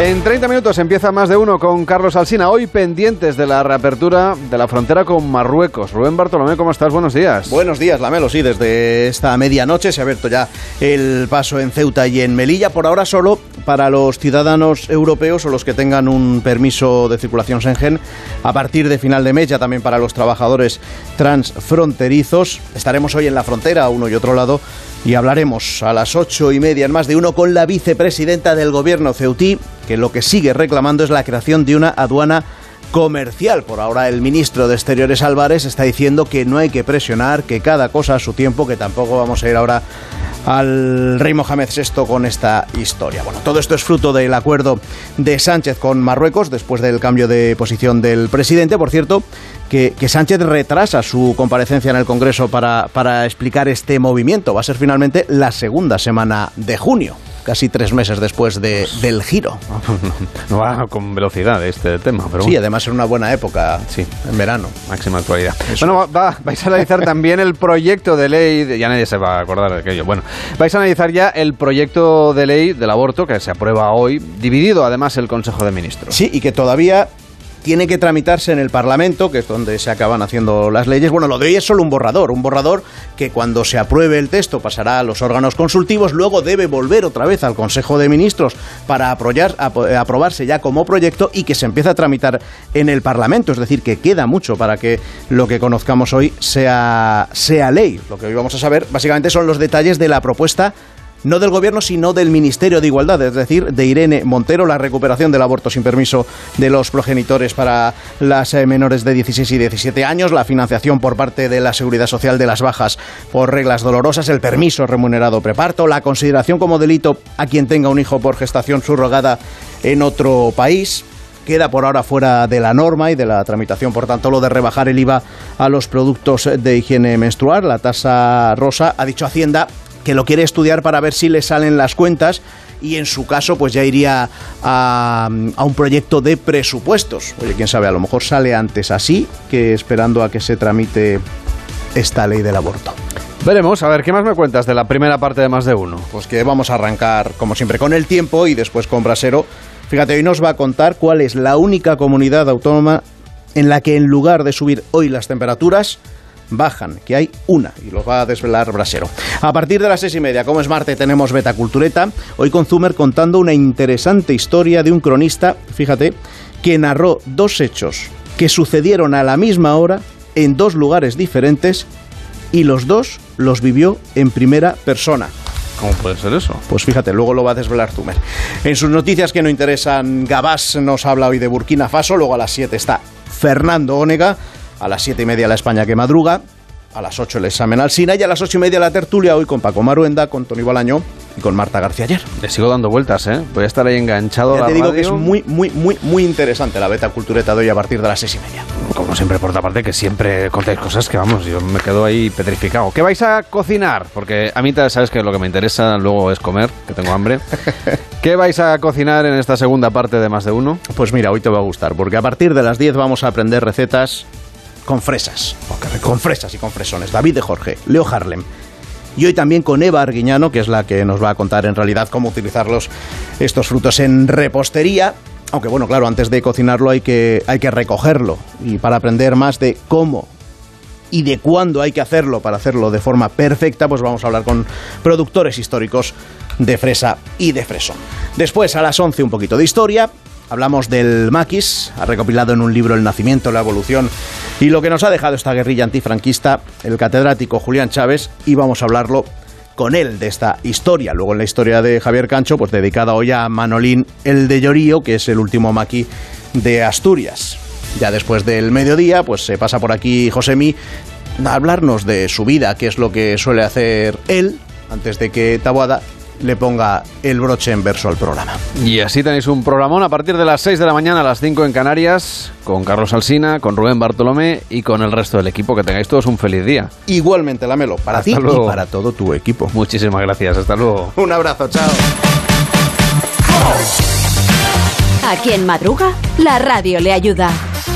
En 30 minutos empieza más de uno con Carlos Alsina, hoy pendientes de la reapertura de la frontera con Marruecos. Rubén Bartolomé, ¿cómo estás? Buenos días. Buenos días, Lamelo. Sí, desde esta medianoche se ha abierto ya el paso en Ceuta y en Melilla. Por ahora solo para los ciudadanos europeos o los que tengan un permiso de circulación Schengen. A partir de final de mes ya también para los trabajadores transfronterizos. Estaremos hoy en la frontera, a uno y otro lado, y hablaremos a las ocho y media en más de uno con la vicepresidenta del gobierno ceutí, que lo que sigue reclamando es la creación de una aduana comercial. Por ahora el ministro de Exteriores Álvarez está diciendo que no hay que presionar, que cada cosa a su tiempo, que tampoco vamos a ir ahora al rey Mohamed VI con esta historia. Bueno, todo esto es fruto del acuerdo de Sánchez con Marruecos después del cambio de posición del presidente. Por cierto, que, que Sánchez retrasa su comparecencia en el Congreso para, para explicar este movimiento. Va a ser finalmente la segunda semana de junio casi tres meses después de, del giro. No va con velocidad este tema, pero Sí, bueno. además en una buena época, Sí. en verano. Máxima actualidad. Bueno, va- va- vais a analizar también el proyecto de ley, de- ya nadie se va a acordar de aquello. Bueno, vais a analizar ya el proyecto de ley del aborto que se aprueba hoy, dividido además el Consejo de Ministros. Sí, y que todavía tiene que tramitarse en el Parlamento, que es donde se acaban haciendo las leyes. Bueno, lo de hoy es solo un borrador, un borrador que cuando se apruebe el texto pasará a los órganos consultivos, luego debe volver otra vez al Consejo de Ministros para aprobar- apo- eh, aprobarse ya como proyecto y que se empiece a tramitar en el Parlamento. Es decir, que queda mucho para que lo que conozcamos hoy sea, sea ley. Lo que hoy vamos a saber básicamente son los detalles de la propuesta no del gobierno, sino del Ministerio de Igualdad, es decir, de Irene Montero, la recuperación del aborto sin permiso de los progenitores para las eh, menores de 16 y 17 años, la financiación por parte de la Seguridad Social de las bajas por reglas dolorosas, el permiso remunerado preparto, la consideración como delito a quien tenga un hijo por gestación subrogada en otro país, queda por ahora fuera de la norma y de la tramitación, por tanto, lo de rebajar el IVA a los productos de higiene menstrual. La tasa rosa ha dicho Hacienda que lo quiere estudiar para ver si le salen las cuentas y en su caso pues ya iría a, a un proyecto de presupuestos. Oye, quién sabe, a lo mejor sale antes así que esperando a que se tramite esta ley del aborto. Veremos, a ver, ¿qué más me cuentas de la primera parte de más de uno? Pues que vamos a arrancar, como siempre, con el tiempo y después con Brasero. Fíjate, hoy nos va a contar cuál es la única comunidad autónoma en la que en lugar de subir hoy las temperaturas, bajan, que hay una, y lo va a desvelar Brasero. A partir de las seis y media, como es Marte, tenemos Beta Cultureta, hoy con Zumer contando una interesante historia de un cronista, fíjate, que narró dos hechos que sucedieron a la misma hora en dos lugares diferentes y los dos los vivió en primera persona. ¿Cómo puede ser eso? Pues fíjate, luego lo va a desvelar Zumer. En sus noticias que no interesan, Gabás nos habla hoy de Burkina Faso, luego a las 7 está Fernando Ónega, a las 7 y media la España que madruga, a las 8 el examen al SINA y a las 8 y media la tertulia hoy con Paco Maruenda, con Tony Balaño y con Marta García ayer. Le sigo dando vueltas, ¿eh? Voy a estar ahí enganchado a Ya la te digo radio. que es muy, muy, muy, muy interesante la beta cultureta de hoy a partir de las 6 y media. Como siempre, por otra parte, que siempre contáis cosas que, vamos, yo me quedo ahí petrificado. ¿Qué vais a cocinar? Porque a mí, sabes que lo que me interesa luego es comer, que tengo hambre. ¿Qué vais a cocinar en esta segunda parte de Más de Uno? Pues mira, hoy te va a gustar, porque a partir de las 10 vamos a aprender recetas con fresas. Con fresas y con fresones. David de Jorge, Leo Harlem. Y hoy también con Eva Arguiñano, que es la que nos va a contar en realidad cómo utilizarlos estos frutos en repostería. Aunque bueno, claro, antes de cocinarlo hay que, hay que recogerlo. Y para aprender más de cómo y de cuándo hay que hacerlo para hacerlo de forma perfecta, pues vamos a hablar con productores históricos de fresa y de fresón. Después, a las 11, un poquito de historia. Hablamos del maquis, ha recopilado en un libro el nacimiento, la evolución y lo que nos ha dejado esta guerrilla antifranquista, el catedrático Julián Chávez, y vamos a hablarlo con él de esta historia. Luego en la historia de Javier Cancho, pues dedicada hoy a Manolín el de Llorío, que es el último maqui de Asturias. Ya después del mediodía, pues se pasa por aquí Josemi a hablarnos de su vida, qué es lo que suele hacer él, antes de que Taboada le ponga el broche en verso al programa. Y así tenéis un programón a partir de las 6 de la mañana a las 5 en Canarias, con Carlos Alsina, con Rubén Bartolomé y con el resto del equipo. Que tengáis todos un feliz día. Igualmente, Lamelo, para Hasta ti luego. y para todo tu equipo. Muchísimas gracias, hasta luego. Un abrazo, chao. Aquí en Madruga, la radio le ayuda.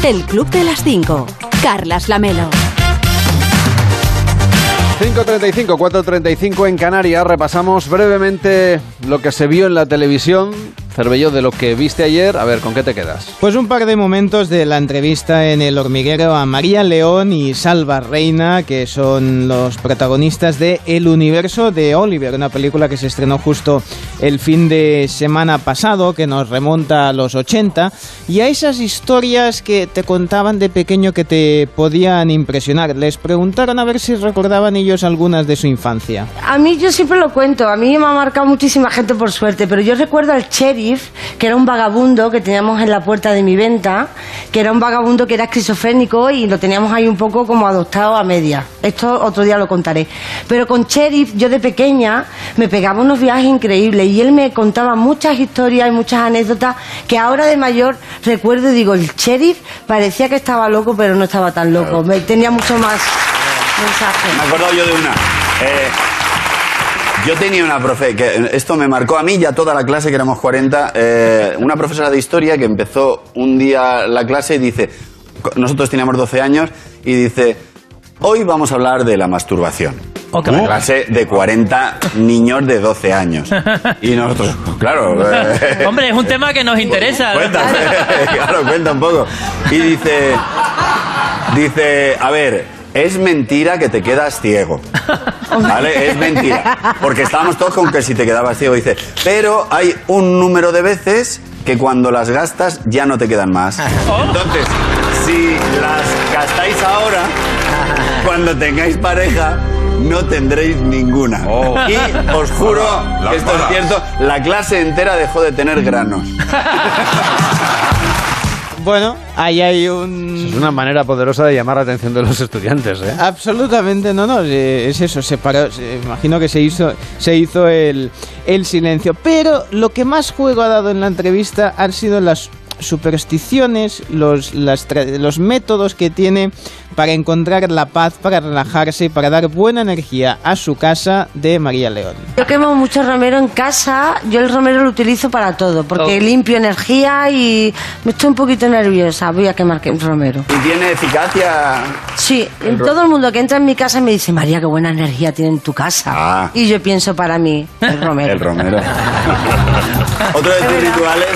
El Club de las 5. Carlas Lamelo. 5.35, 4.35 en Canarias. Repasamos brevemente lo que se vio en la televisión. Cervelló, de lo que viste ayer. A ver, ¿con qué te quedas? Pues un par de momentos de la entrevista en El Hormiguero a María León y Salva Reina, que son los protagonistas de El Universo de Oliver, una película que se estrenó justo el fin de semana pasado, que nos remonta a los 80, y a esas historias que te contaban de pequeño que te podían impresionar. Les preguntaron a ver si recordaban ellos algunas de su infancia. A mí yo siempre lo cuento, a mí me ha marcado muchísima gente por suerte, pero yo recuerdo al sheriff, que era un vagabundo que teníamos en la puerta de mi venta, que era un vagabundo que era esquizofrénico y lo teníamos ahí un poco como adoptado a media. Esto otro día lo contaré. Pero con sheriff, yo de pequeña me pegaba unos viajes increíbles y él me contaba muchas historias y muchas anécdotas que ahora de mayor recuerdo y digo, el sheriff parecía que estaba loco, pero no estaba tan loco. Me- tenía mucho más mensajes. Me he acordado yo de una. Eh, yo tenía una profe, que esto me marcó a mí y a toda la clase, que éramos 40, eh, una profesora de historia que empezó un día la clase y dice, nosotros teníamos 12 años, y dice, hoy vamos a hablar de la masturbación. Una clase de 40 niños de 12 años. Y nosotros, claro. eh, Hombre, es un tema que nos interesa. Cuenta, claro, cuenta un poco. Y dice, dice, a ver, es mentira que te quedas ciego. ¿Vale? Es mentira. Porque estábamos todos con que si te quedabas ciego, dice, pero hay un número de veces que cuando las gastas ya no te quedan más. Entonces, si las gastáis ahora, cuando tengáis pareja, no tendréis ninguna. Y os juro que esto es cierto, la clase entera dejó de tener granos. Bueno, ahí hay un... Es una manera poderosa de llamar la atención de los estudiantes, ¿eh? Absolutamente, no, no, eh, es eso, se paró, se- imagino que se hizo, se hizo el, el silencio. Pero lo que más juego ha dado en la entrevista han sido las supersticiones, los, las los métodos que tiene para encontrar la paz, para relajarse y para dar buena energía a su casa de María León. Yo quemo mucho romero en casa, yo el romero lo utilizo para todo, porque limpio energía y me estoy un poquito nerviosa, voy a quemar que- un romero. ¿Y tiene eficacia? Sí, El todo el mundo que entra en mi casa me dice, María, qué buena energía tiene en tu casa. Ah. Y yo pienso para mí, el romero. El romero. Otro de tus rituales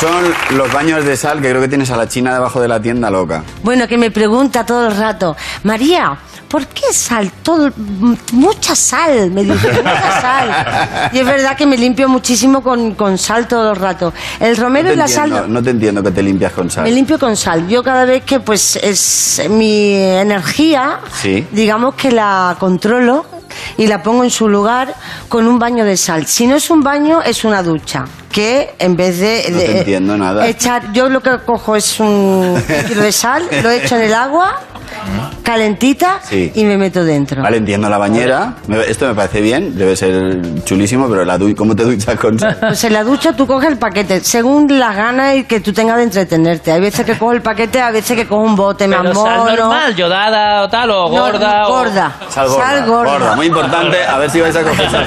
son los baños de sal que creo que tienes a la china debajo de la tienda loca. Bueno, que me pregunta todo el rato, María, ¿por qué sal? Todo, mucha sal, me dice, mucha sal. Y es verdad que me limpio muchísimo con, con sal todo el rato. El romero no, y la entiendo, sal... no te entiendo que te limpias con sal. Me limpio con sal. Yo cada vez que pues es mi energía, Sí. digamos que la controlo y la pongo en su lugar con un baño de sal. Si no es un baño, es una ducha. Que en vez de, No te de entiendo nada. echar, yo lo que cojo es un kilo de sal, lo echo en el agua, calentita, Sí. y me meto dentro. Vale, entiendo la bañera. Me- Esto me parece bien, debe ser chulísimo, pero la du- ¿cómo te duchas con sal? Pues en la ducha tú coges el paquete, según las ganas y que tú tengas de entretenerte. Hay veces que cojo el paquete, a veces que cojo un bote Pero sal mono. normal, yodada o tal, o No, gorda. o- gorda. Sal gorda. Sal gorda. Muy importante, a ver si vais a coger sal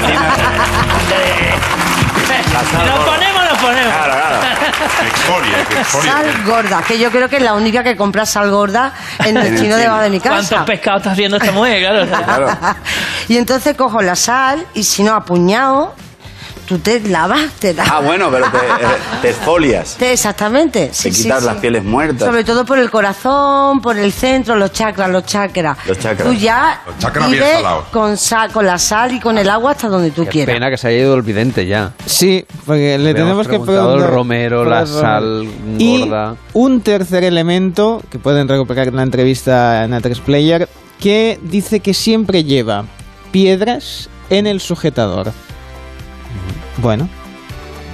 sal gorda. Sal que yo creo que es la única que compra sal gorda en el chino debajo de mi ¿Cuántos casa. pescados está haciendo esta mujer? Claro. y entonces cojo la sal y si no, apuñado, tú te lavas, te lavas. Ah, bueno, pero te, te esfolias. Te- Exactamente. Sí, Te sí, quitas sí. las pieles muertas. Sobre todo por el corazón, por el centro, los chakras, los chakras. Los chakras. Tú ya Los chakras bien vives salados. con, sal, con la sal y con el agua hasta donde tú Qué quieras. pena que se haya ido el vidente ya. Sí, porque le Habíamos tenemos que preguntar el romero, la sal Y gorda. un tercer elemento que pueden recuperar en la entrevista en A3 Player que dice que siempre lleva piedras en el sujetador. Bueno.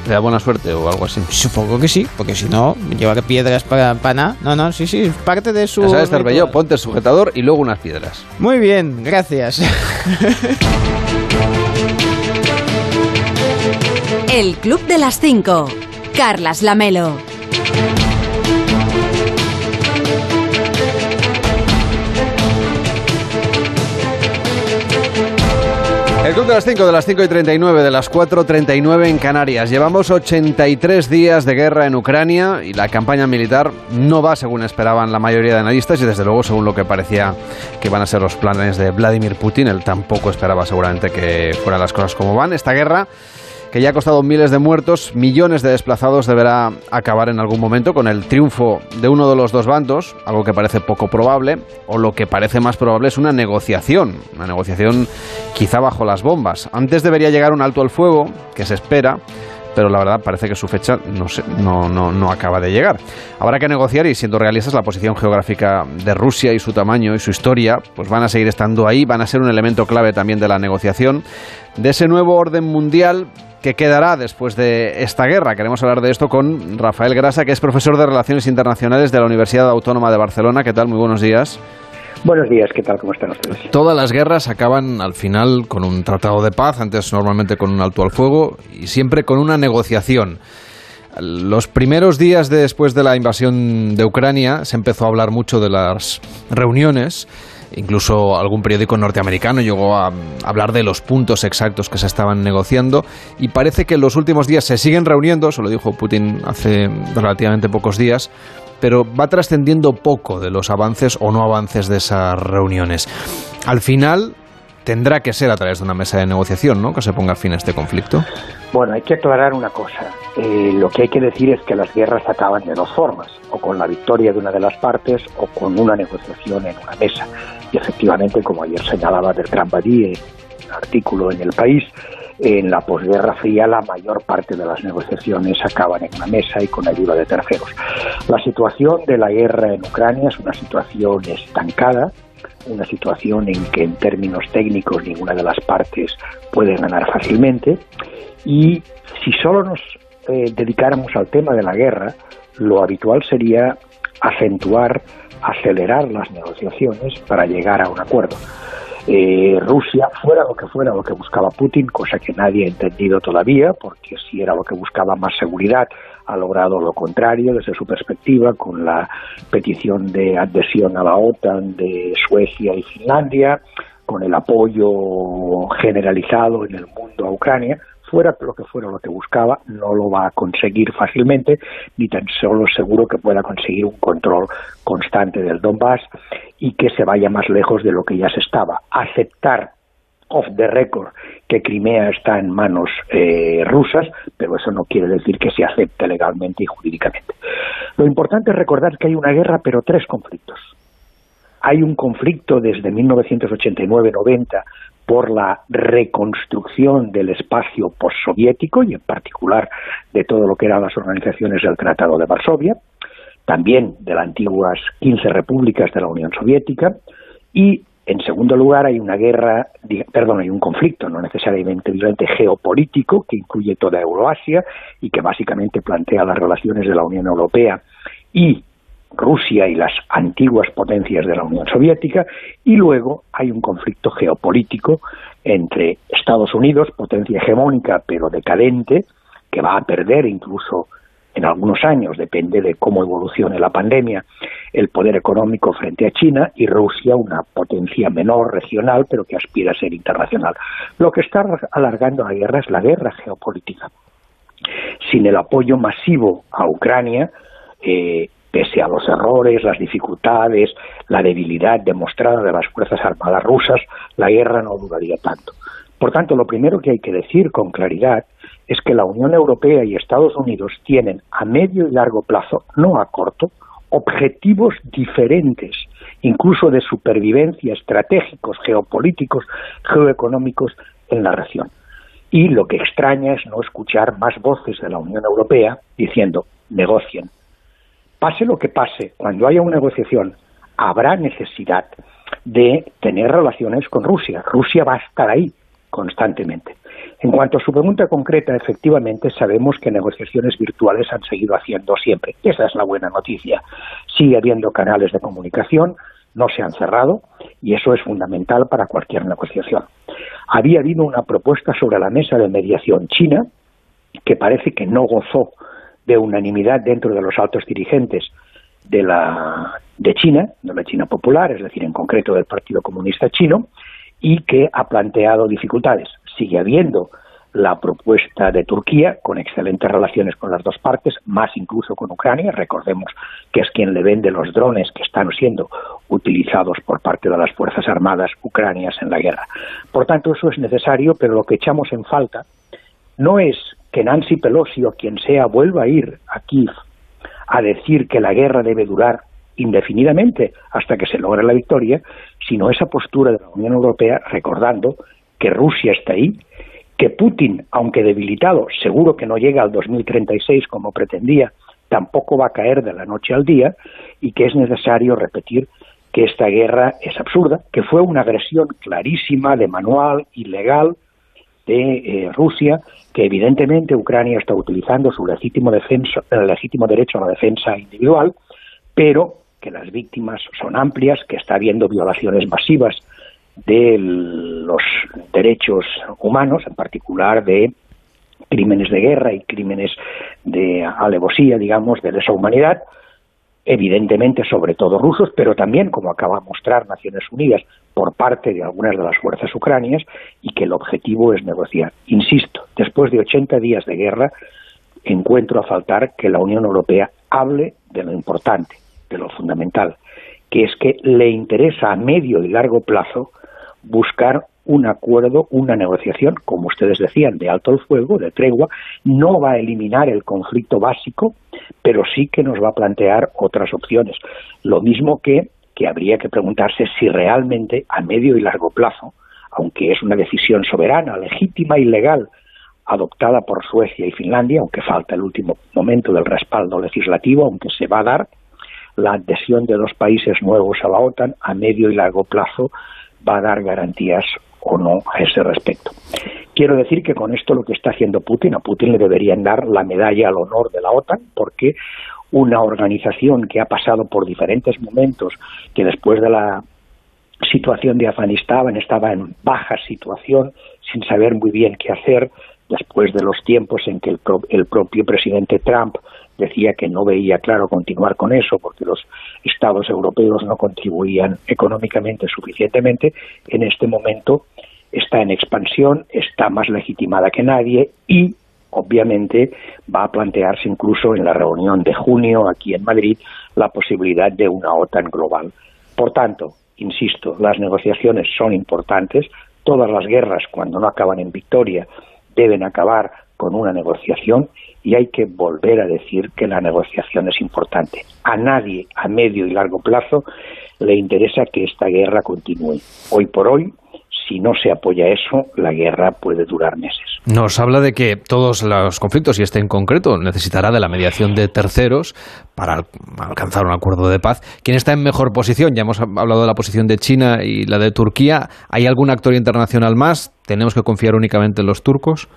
¿Le da buena suerte o algo así? Supongo que sí, porque si no, lleva piedras para, para nada. No, no, sí, sí, es parte de su. Ya sabes, Cervello, ponte el sujetador y luego unas piedras. Muy bien, gracias. El Club de las Cinco. Carlas Lamelo. El club de las 5, de las 5 y 39, de las 4.39 en Canarias. Llevamos 83 días de guerra en Ucrania y la campaña militar no va según esperaban la mayoría de analistas y desde luego según lo que parecía que van a ser los planes de Vladimir Putin. Él tampoco esperaba seguramente que fueran las cosas como van. Esta guerra que ya ha costado miles de muertos, millones de desplazados, deberá acabar en algún momento con el triunfo de uno de los dos bandos, algo que parece poco probable, o lo que parece más probable es una negociación, una negociación quizá bajo las bombas. Antes debería llegar un alto al fuego, que se espera, pero la verdad parece que su fecha no, no, no, no acaba de llegar. Habrá que negociar y siendo realistas la posición geográfica de Rusia y su tamaño y su historia pues van a seguir estando ahí, van a ser un elemento clave también de la negociación de ese nuevo orden mundial que quedará después de esta guerra. Queremos hablar de esto con Rafael Grasa, que es profesor de Relaciones Internacionales de la Universidad Autónoma de Barcelona. ¿Qué tal? Muy buenos días. Buenos días, ¿qué tal? ¿Cómo están ustedes? Todas las guerras acaban al final con un tratado de paz, antes normalmente con un alto al fuego y siempre con una negociación. Los primeros días después de la invasión de Ucrania se empezó a hablar mucho de las reuniones. Incluso algún periódico norteamericano llegó a hablar de los puntos exactos que se estaban negociando y parece que en los últimos días se siguen reuniendo, eso lo dijo Putin hace relativamente pocos días, pero va trascendiendo poco de los avances o no avances de esas reuniones. Al final tendrá que ser a través de una mesa de negociación, ¿no? Que se ponga fin a este conflicto. Bueno, hay que aclarar una cosa. Eh, lo que hay que decir es que las guerras acaban de dos formas, o con la victoria de una de las partes o con una negociación en una mesa. Y efectivamente, como ayer señalaba Bertrand Badi en un artículo en El País, en la posguerra fría la mayor parte de las negociaciones acaban en una mesa y con ayuda de terceros. La situación de la guerra en Ucrania es una situación estancada, una situación en que en términos técnicos ninguna de las partes puede ganar fácilmente y si solo nos eh, dedicáramos al tema de la guerra, lo habitual sería acentuar, acelerar las negociaciones para llegar a un acuerdo. Eh, Rusia, fuera lo que fuera lo que buscaba Putin, cosa que nadie ha entendido todavía, porque si era lo que buscaba más seguridad, ha logrado lo contrario desde su perspectiva, con la petición de adhesión a la OTAN de Suecia y Finlandia, con el apoyo generalizado en el mundo a Ucrania, fuera lo que fuera lo que buscaba, no lo va a conseguir fácilmente, ni tan solo seguro que pueda conseguir un control constante del Donbass y que se vaya más lejos de lo que ya se estaba. Aceptar off the record que Crimea está en manos eh, rusas, pero eso no quiere decir que se acepte legalmente y jurídicamente. Lo importante es recordar que hay una guerra, pero tres conflictos. Hay un conflicto desde 1989-90 por la reconstrucción del espacio postsoviético y en particular de todo lo que eran las organizaciones del Tratado de Varsovia, también de las antiguas 15 repúblicas de la Unión Soviética y en segundo lugar hay una guerra, perdón, hay un conflicto no necesariamente violento geopolítico que incluye toda Euroasia y que básicamente plantea las relaciones de la Unión Europea y Rusia y las antiguas potencias de la Unión Soviética, y luego hay un conflicto geopolítico entre Estados Unidos, potencia hegemónica pero decadente, que va a perder incluso en algunos años, depende de cómo evolucione la pandemia, el poder económico frente a China y Rusia, una potencia menor, regional, pero que aspira a ser internacional. Lo que está alargando la guerra es la guerra geopolítica. Sin el apoyo masivo a Ucrania, eh, pese a los errores, las dificultades, la debilidad demostrada de las Fuerzas Armadas rusas, la guerra no duraría tanto. Por tanto, lo primero que hay que decir con claridad es que la Unión Europea y Estados Unidos tienen a medio y largo plazo, no a corto, objetivos diferentes, incluso de supervivencia, estratégicos, geopolíticos, geoeconómicos en la región. Y lo que extraña es no escuchar más voces de la Unión Europea diciendo negocien, pase lo que pase, cuando haya una negociación, habrá necesidad de tener relaciones con Rusia. Rusia va a estar ahí constantemente. En cuanto a su pregunta concreta, efectivamente sabemos que negociaciones virtuales han seguido haciendo siempre. Esa es la buena noticia. Sigue habiendo canales de comunicación, no se han cerrado y eso es fundamental para cualquier negociación. Había habido una propuesta sobre la mesa de mediación china, que parece que no gozó de unanimidad dentro de los altos dirigentes de la de China, de la China popular, es decir, en concreto del Partido Comunista Chino, y que ha planteado dificultades. Sigue habiendo la propuesta de Turquía, con excelentes relaciones con las dos partes, más incluso con Ucrania. Recordemos que es quien le vende los drones que están siendo utilizados por parte de las Fuerzas Armadas ucranias en la guerra. Por tanto, eso es necesario, pero lo que echamos en falta no es que Nancy Pelosi o quien sea vuelva a ir a Kiev a decir que la guerra debe durar indefinidamente hasta que se logre la victoria, sino esa postura de la Unión Europea recordando que Rusia está ahí, que Putin, aunque debilitado, seguro que no llega al 2036 como pretendía, tampoco va a caer de la noche al día y que es necesario repetir que esta guerra es absurda, que fue una agresión clarísima de manual, ilegal, de eh, Rusia, que evidentemente Ucrania está utilizando su legítimo, defensa, el legítimo derecho a la defensa individual, pero que las víctimas son amplias, que está habiendo violaciones masivas de los derechos humanos, en particular de crímenes de guerra y crímenes de alevosía, digamos, de lesa humanidad, evidentemente sobre todo rusos, pero también, como acaba de mostrar Naciones Unidas, por parte de algunas de las fuerzas ucranias, y que el objetivo es negociar. Insisto, después de 80 días de guerra, encuentro a faltar que la Unión Europea hable de lo importante, de lo fundamental, que es que le interesa a medio y largo plazo buscar un acuerdo, una negociación, como ustedes decían, de alto el fuego, de tregua, no va a eliminar el conflicto básico, pero sí que nos va a plantear otras opciones. Lo mismo que, que habría que preguntarse si realmente a medio y largo plazo, aunque es una decisión soberana, legítima y legal, adoptada por Suecia y Finlandia, aunque falta el último momento del respaldo legislativo, aunque se va a dar, la adhesión de los países nuevos a la OTAN a medio y largo plazo va a dar garantías o no a ese respecto. Quiero decir que con esto lo que está haciendo Putin, a Putin le deberían dar la medalla al honor de la OTAN, porque una organización que ha pasado por diferentes momentos, que después de la situación de Afganistán estaba en baja situación, sin saber muy bien qué hacer, después de los tiempos en que el, el propio presidente Trump decía que no veía claro continuar con eso porque los estados europeos no contribuían económicamente suficientemente, en este momento está en expansión, está más legitimada que nadie y obviamente va a plantearse incluso en la reunión de junio aquí en Madrid la posibilidad de una OTAN global. Por tanto, insisto, las negociaciones son importantes, todas las guerras cuando no acaban en victoria deben acabar con una negociación y hay que volver a decir que la negociación es importante. A nadie a medio y largo plazo le interesa que esta guerra continúe. Hoy por hoy, si no se apoya eso, la guerra puede durar meses. Nos habla de que todos los conflictos, y este en concreto, necesitará de la mediación de terceros para alcanzar un acuerdo de paz. ¿Quién está en mejor posición? Ya hemos hablado de la posición de China y la de Turquía. ¿Hay algún actor internacional más? ¿Tenemos que confiar únicamente en los turcos?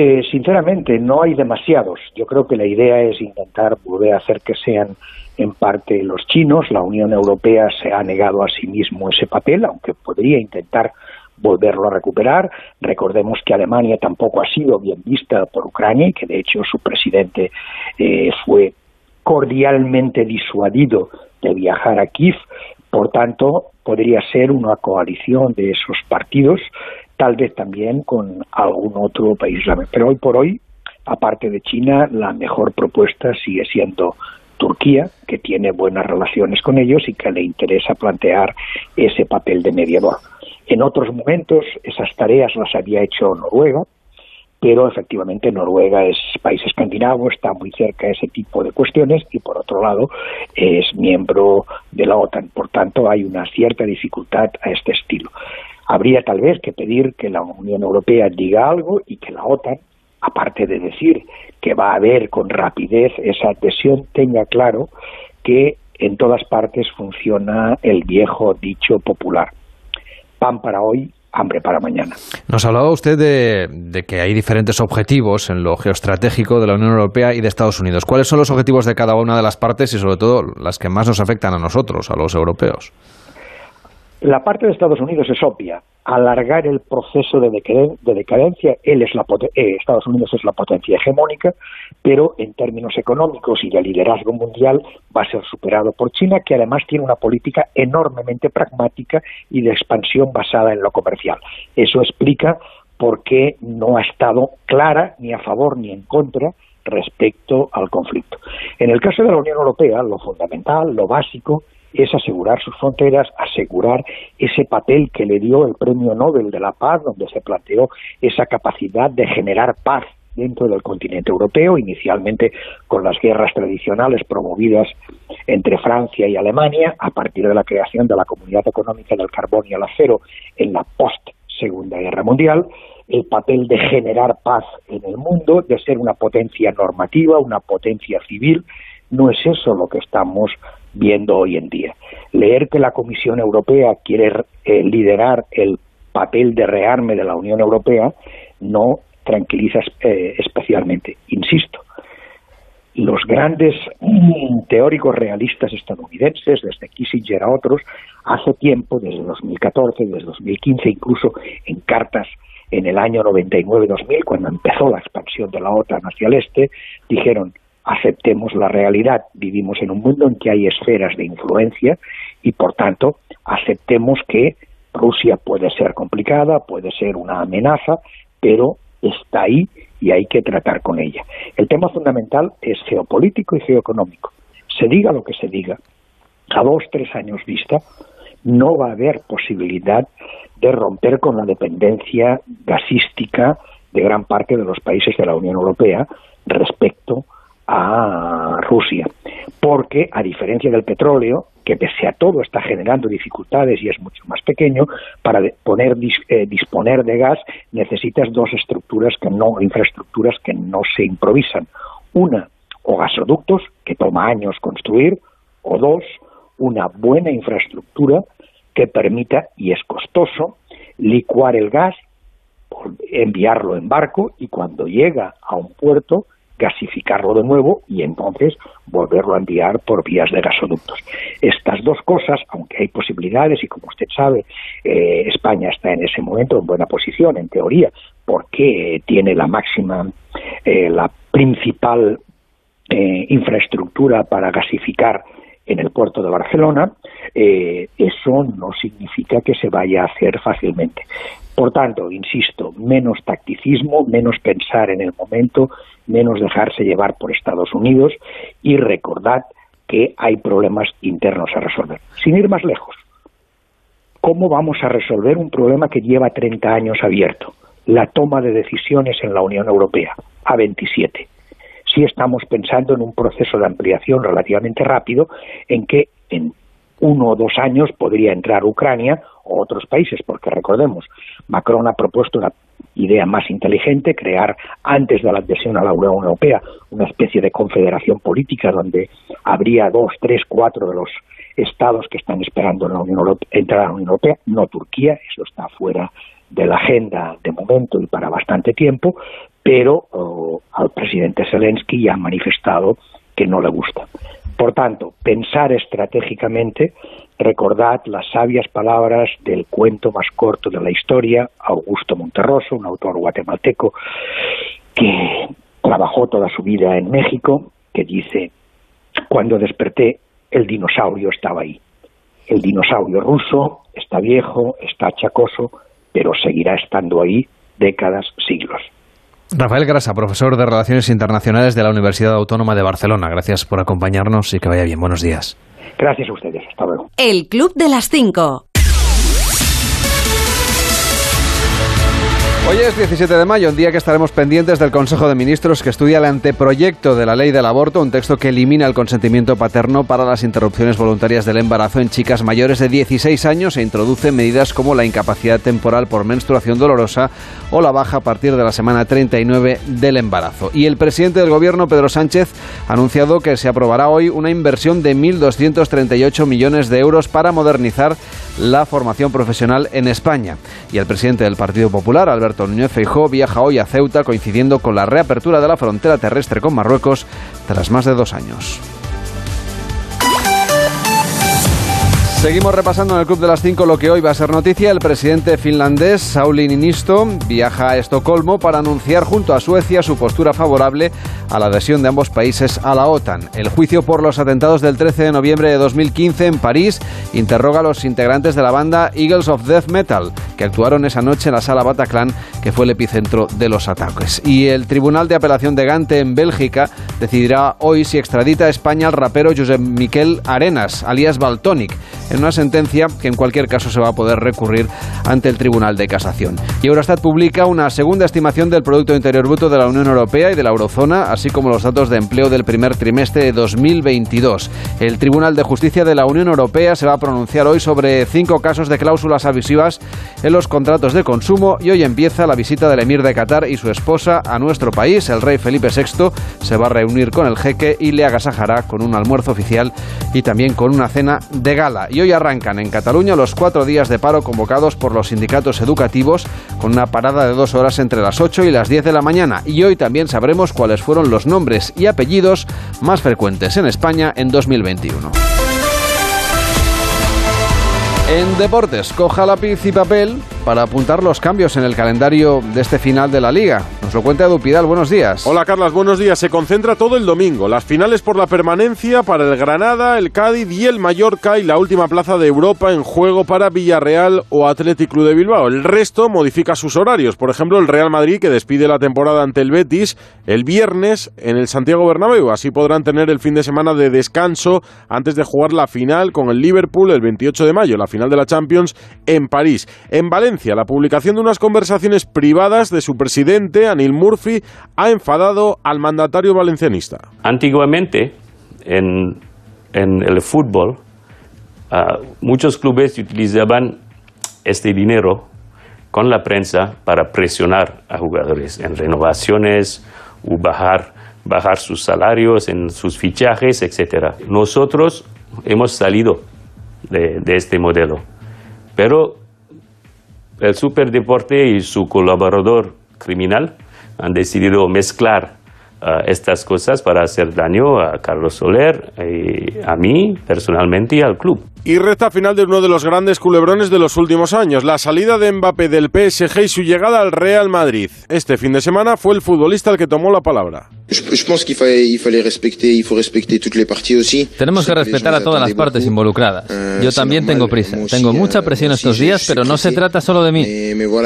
Eh, sinceramente, no hay demasiados. Yo creo que la idea es intentar volver a hacer que sean en parte los chinos. La Unión Europea se ha negado a sí mismo ese papel, aunque podría intentar volverlo a recuperar. Recordemos que Alemania tampoco ha sido bien vista por Ucrania y que de hecho su presidente eh, fue cordialmente disuadido de viajar a Kiev. Por tanto, podría ser una coalición de esos partidos tal vez también con algún otro país Pero hoy por hoy, aparte de China, la mejor propuesta sigue siendo Turquía, que tiene buenas relaciones con ellos y que le interesa plantear ese papel de mediador. En otros momentos esas tareas las había hecho Noruega, pero efectivamente Noruega es país escandinavo, está muy cerca de ese tipo de cuestiones y por otro lado es miembro de la OTAN. Por tanto, hay una cierta dificultad a este estilo. Habría tal vez que pedir que la Unión Europea diga algo y que la OTAN, aparte de decir que va a haber con rapidez esa adhesión, tenga claro que en todas partes funciona el viejo dicho popular. Pan para hoy, hambre para mañana. Nos hablaba usted de, que hay diferentes objetivos en lo geoestratégico de la Unión Europea y de Estados Unidos. ¿Cuáles son los objetivos de cada una de las partes y sobre todo las que más nos afectan a nosotros, a los europeos? La parte de Estados Unidos es obvia. alargar el proceso de, decadencia. Él es la eh, Estados Unidos es la potencia hegemónica, pero en términos económicos y de liderazgo mundial va a ser superado por China, que además tiene una política enormemente pragmática y de expansión basada en lo comercial. Eso explica por qué no ha estado clara ni a favor ni en contra respecto al conflicto. En el caso de la Unión Europea, lo fundamental, lo básico, es asegurar sus fronteras, asegurar ese papel que le dio el Premio Nobel de la Paz, donde se planteó esa capacidad de generar paz dentro del continente europeo, inicialmente con las guerras tradicionales promovidas entre Francia y Alemania, a partir de la creación de la Comunidad Económica del Carbón y el Acero en la post Segunda Guerra Mundial, el papel de generar paz en el mundo, de ser una potencia normativa, una potencia civil, no es eso lo que estamos viendo hoy en día. Leer que la Comisión Europea quiere eh, liderar el papel de rearme de la Unión Europea no tranquiliza eh, especialmente. Insisto, los grandes teóricos realistas estadounidenses, desde Kissinger a otros, hace tiempo, desde 2014, desde 2015, incluso en cartas en el año 99-2000, cuando empezó la expansión de la OTAN hacia el este, dijeron, aceptemos la realidad, vivimos en un mundo en que hay esferas de influencia y, por tanto, aceptemos que Rusia puede ser complicada, puede ser una amenaza, pero está ahí y hay que tratar con ella. El tema fundamental es geopolítico y geoeconómico. Se diga lo que se diga, a dos, tres años vista, no va a haber posibilidad de romper con la dependencia gasística de gran parte de los países de la Unión Europea respecto a Rusia. Porque, a diferencia del petróleo, que pese a todo está generando dificultades y es mucho más pequeño, para poner, eh, disponer de gas necesitas dos estructuras que no, infraestructuras que no se improvisan. Una, o gasoductos, que toma años construir, o dos, una buena infraestructura que permita, y es costoso, licuar el gas, enviarlo en barco y cuando llega a un puerto, gasificarlo de nuevo y entonces volverlo a enviar por vías de gasoductos. Estas dos cosas, aunque hay posibilidades y como usted sabe, eh, España está en ese momento en buena posición, en teoría, porque tiene la máxima, eh, la principal eh, infraestructura para gasificar en el puerto de Barcelona, eh, eso no significa que se vaya a hacer fácilmente. Por tanto, insisto, menos tacticismo, menos pensar en el momento, menos dejarse llevar por Estados Unidos y recordad que hay problemas internos a resolver. Sin ir más lejos, ¿cómo vamos a resolver un problema que lleva 30 años abierto? La toma de decisiones en la Unión Europea, a 27 sí estamos pensando en un proceso de ampliación relativamente rápido en que en uno o dos años podría entrar Ucrania o otros países, porque recordemos, Macron ha propuesto una idea más inteligente, crear antes de la adhesión a la Unión Europea una especie de confederación política donde habría dos, tres, cuatro de los estados que están esperando la Unión Europea, entrar a la Unión Europea, no Turquía, eso está fuera de la agenda de momento y para bastante tiempo, pero al presidente Zelensky ya ha manifestado que no le gusta. Por tanto, pensar estratégicamente, recordad las sabias palabras del cuento más corto de la historia, Augusto Monterroso, un autor guatemalteco que trabajó toda su vida en México, que dice, cuando desperté, el dinosaurio estaba ahí. El dinosaurio ruso está viejo, está achacoso, pero seguirá estando ahí décadas, siglos. Rafael Grasa, profesor de Relaciones Internacionales de la Universidad Autónoma de Barcelona. Gracias por acompañarnos y que vaya bien. Buenos días. Gracias a ustedes. Hasta luego. El Club de las Cinco. Hoy es 17 de mayo, un día que estaremos pendientes del Consejo de Ministros que estudia el anteproyecto de la ley del aborto, un texto que elimina el consentimiento paterno para las interrupciones voluntarias del embarazo en chicas mayores de 16 años e introduce medidas como la incapacidad temporal por menstruación dolorosa o la baja a partir de la semana 39 del embarazo. Y el presidente del gobierno, Pedro Sánchez, ha anunciado que se aprobará hoy una inversión de 1.238 millones de euros para modernizar la formación profesional en España. Y el presidente del Partido Popular, Alberto Núñez Feijóo, viaja hoy a Ceuta coincidiendo con la reapertura de la frontera terrestre con Marruecos tras más de dos años. Seguimos repasando en el Club de las 5 lo que hoy va a ser noticia. El presidente finlandés Sauli Niinisto viaja a Estocolmo para anunciar junto a Suecia su postura favorable a la adhesión de ambos países a la OTAN. El juicio por los atentados del 13 de noviembre de 2015 en París interroga a los integrantes de la banda Eagles of Death Metal, que actuaron esa noche en la sala Bataclan, que fue el epicentro de los ataques. Y el Tribunal de Apelación de Gante en Bélgica decidirá hoy si extradita a España al rapero Josep Miquel Arenas, alias Baltonic en una sentencia que en cualquier caso se va a poder recurrir ante el Tribunal de Casación. Y Eurostat publica una segunda estimación del Producto Interior Bruto de la Unión Europea y de la Eurozona, así como los datos de empleo del primer trimestre de 2022. El Tribunal de Justicia de la Unión Europea se va a pronunciar hoy sobre cinco casos de cláusulas abusivas en los contratos de consumo y hoy empieza la visita del emir de Qatar y su esposa a nuestro país. El rey Felipe VI se va a reunir con el jeque y le agasajará con un almuerzo oficial y también con una cena de gala. Hoy arrancan en Cataluña los cuatro días de paro convocados por los sindicatos educativos con una parada de dos horas entre las 8 y las 10 de la mañana. Y hoy también sabremos cuáles fueron los nombres y apellidos más frecuentes en España en 2021. En deportes, coja lápiz y papel para apuntar los cambios en el calendario de este final de la liga. Nos lo cuenta Edu Pidal, buenos días. Hola Carlas, buenos días. Se concentra todo el domingo. Las finales por la permanencia para el Granada, el Cádiz y el Mallorca y la última plaza de Europa en juego para Villarreal o Athletic Club de Bilbao. El resto modifica sus horarios. Por ejemplo, el Real Madrid que despide la temporada ante el Betis el viernes en el Santiago Bernabéu. Así podrán tener el fin de semana de descanso antes de jugar la final con el Liverpool el 28 de mayo, la final de la Champions en París. En Valencia la publicación de unas conversaciones privadas de su presidente, Anil Murphy, ha enfadado al mandatario valencianista. Antiguamente, en, el fútbol, ah, muchos clubes utilizaban este dinero con la prensa para presionar a jugadores en renovaciones o bajar, bajar sus salarios, en sus fichajes, etc. Nosotros hemos salido de, de este modelo, pero el superdeporte y su colaborador criminal han decidido mezclar uh, estas cosas para hacer daño a Carlos Soler, y a mí personalmente y al club. Y recta final de uno de los grandes culebrones de los últimos años, la salida de Mbappé del PSG y su llegada al Real Madrid. Este fin de semana fue el futbolista el que tomó la palabra. Tenemos que respetar a todas las partes involucradas. Euh, Yo también tengo prisa. Tengo mucha presión estos días, pero no se trata solo de mí.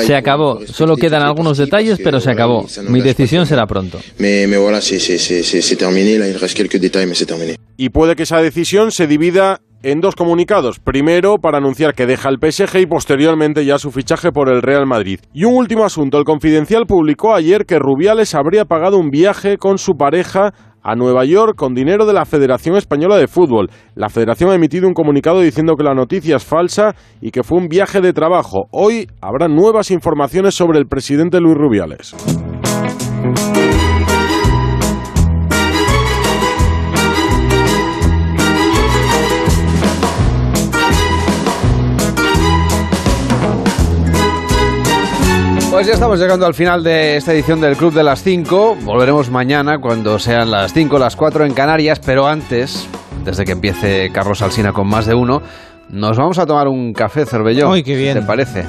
Se acabó. Solo quedan algunos detalles, pero se acabó. Mi decisión será pronto. Y puede que esa decisión se divida en dos comunicados. Primero, para anunciar que deja el PSG y posteriormente ya su fichaje por el Real Madrid. Y un último asunto. El Confidencial publicó ayer que Rubiales habría pagado un viaje con su pareja a Nueva York con dinero de la Federación Española de Fútbol. La Federación ha emitido un comunicado diciendo que la noticia es falsa y que fue un viaje de trabajo. Hoy habrá nuevas informaciones sobre el presidente Luis Rubiales. Pues ya estamos llegando al final de esta edición del Club de las 5. Volveremos mañana cuando sean las 5, las 4 en Canarias, pero antes, desde que empiece Carlos Alsina con más de uno, nos vamos a tomar un café, Cervelló. Ay, qué bien. ¿Te parece?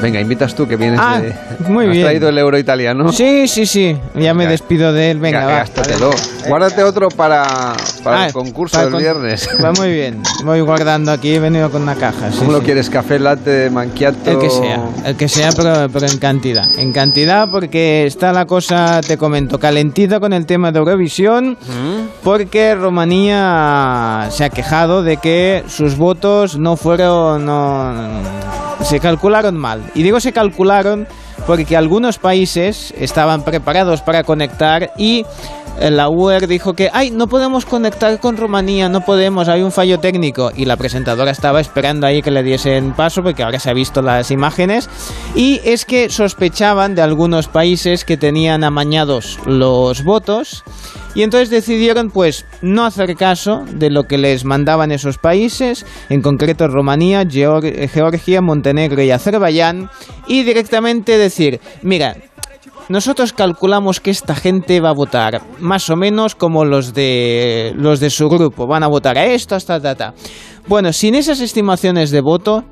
Venga, invitas tú que vienes Ah, de... muy ¿Has bien. traído el euro italiano? Sí, sí, sí. Ya me despido de él. Venga, va. Gástatelo. Guárdate otro para, para Ah, el concurso para del con- viernes. Va muy bien. Voy guardando aquí. He venido con una caja. sí, ¿Cómo lo quieres? ¿Café, latte, manquiato? El que sea, el que sea, pero, pero en cantidad. En cantidad porque está la cosa, te comento, calentita con el tema de Eurovisión, porque Rumanía se ha quejado de que sus votos no fueron, no, se calcularon mal. Y digo se calcularon porque algunos países estaban preparados para conectar y eh, la UER dijo que, ay, no podemos conectar con Rumanía, no podemos, hay un fallo técnico. Y la presentadora estaba esperando ahí que le diesen paso, porque ahora se ha visto las imágenes. Y es que sospechaban de algunos países que tenían amañados los votos. Y entonces decidieron, pues, no hacer caso de lo que les mandaban esos países, en concreto Rumanía, Geor- Georgia, Montenegro y Azerbaiyán, y directamente decir, mira, nosotros calculamos que esta gente va a votar más o menos como los de los de su grupo, van a votar a esto hasta ta ta. Bueno, sin esas estimaciones de voto,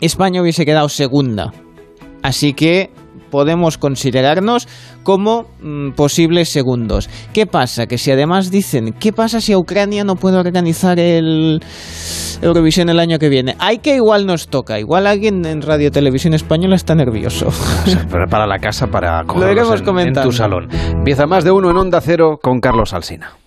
España hubiese quedado segunda. Así que podemos considerarnos como mm, posibles segundos. ¿Qué pasa? Que si además dicen, ¿qué pasa si a Ucrania no puede organizar el Eurovisión el año que viene? Hay que igual nos toca. Igual alguien en Radio Televisión Española está nervioso. Prepara la casa para Lo cogerlos en, en tu salón. Empieza más de uno en Onda Cero con Carlos Alsina.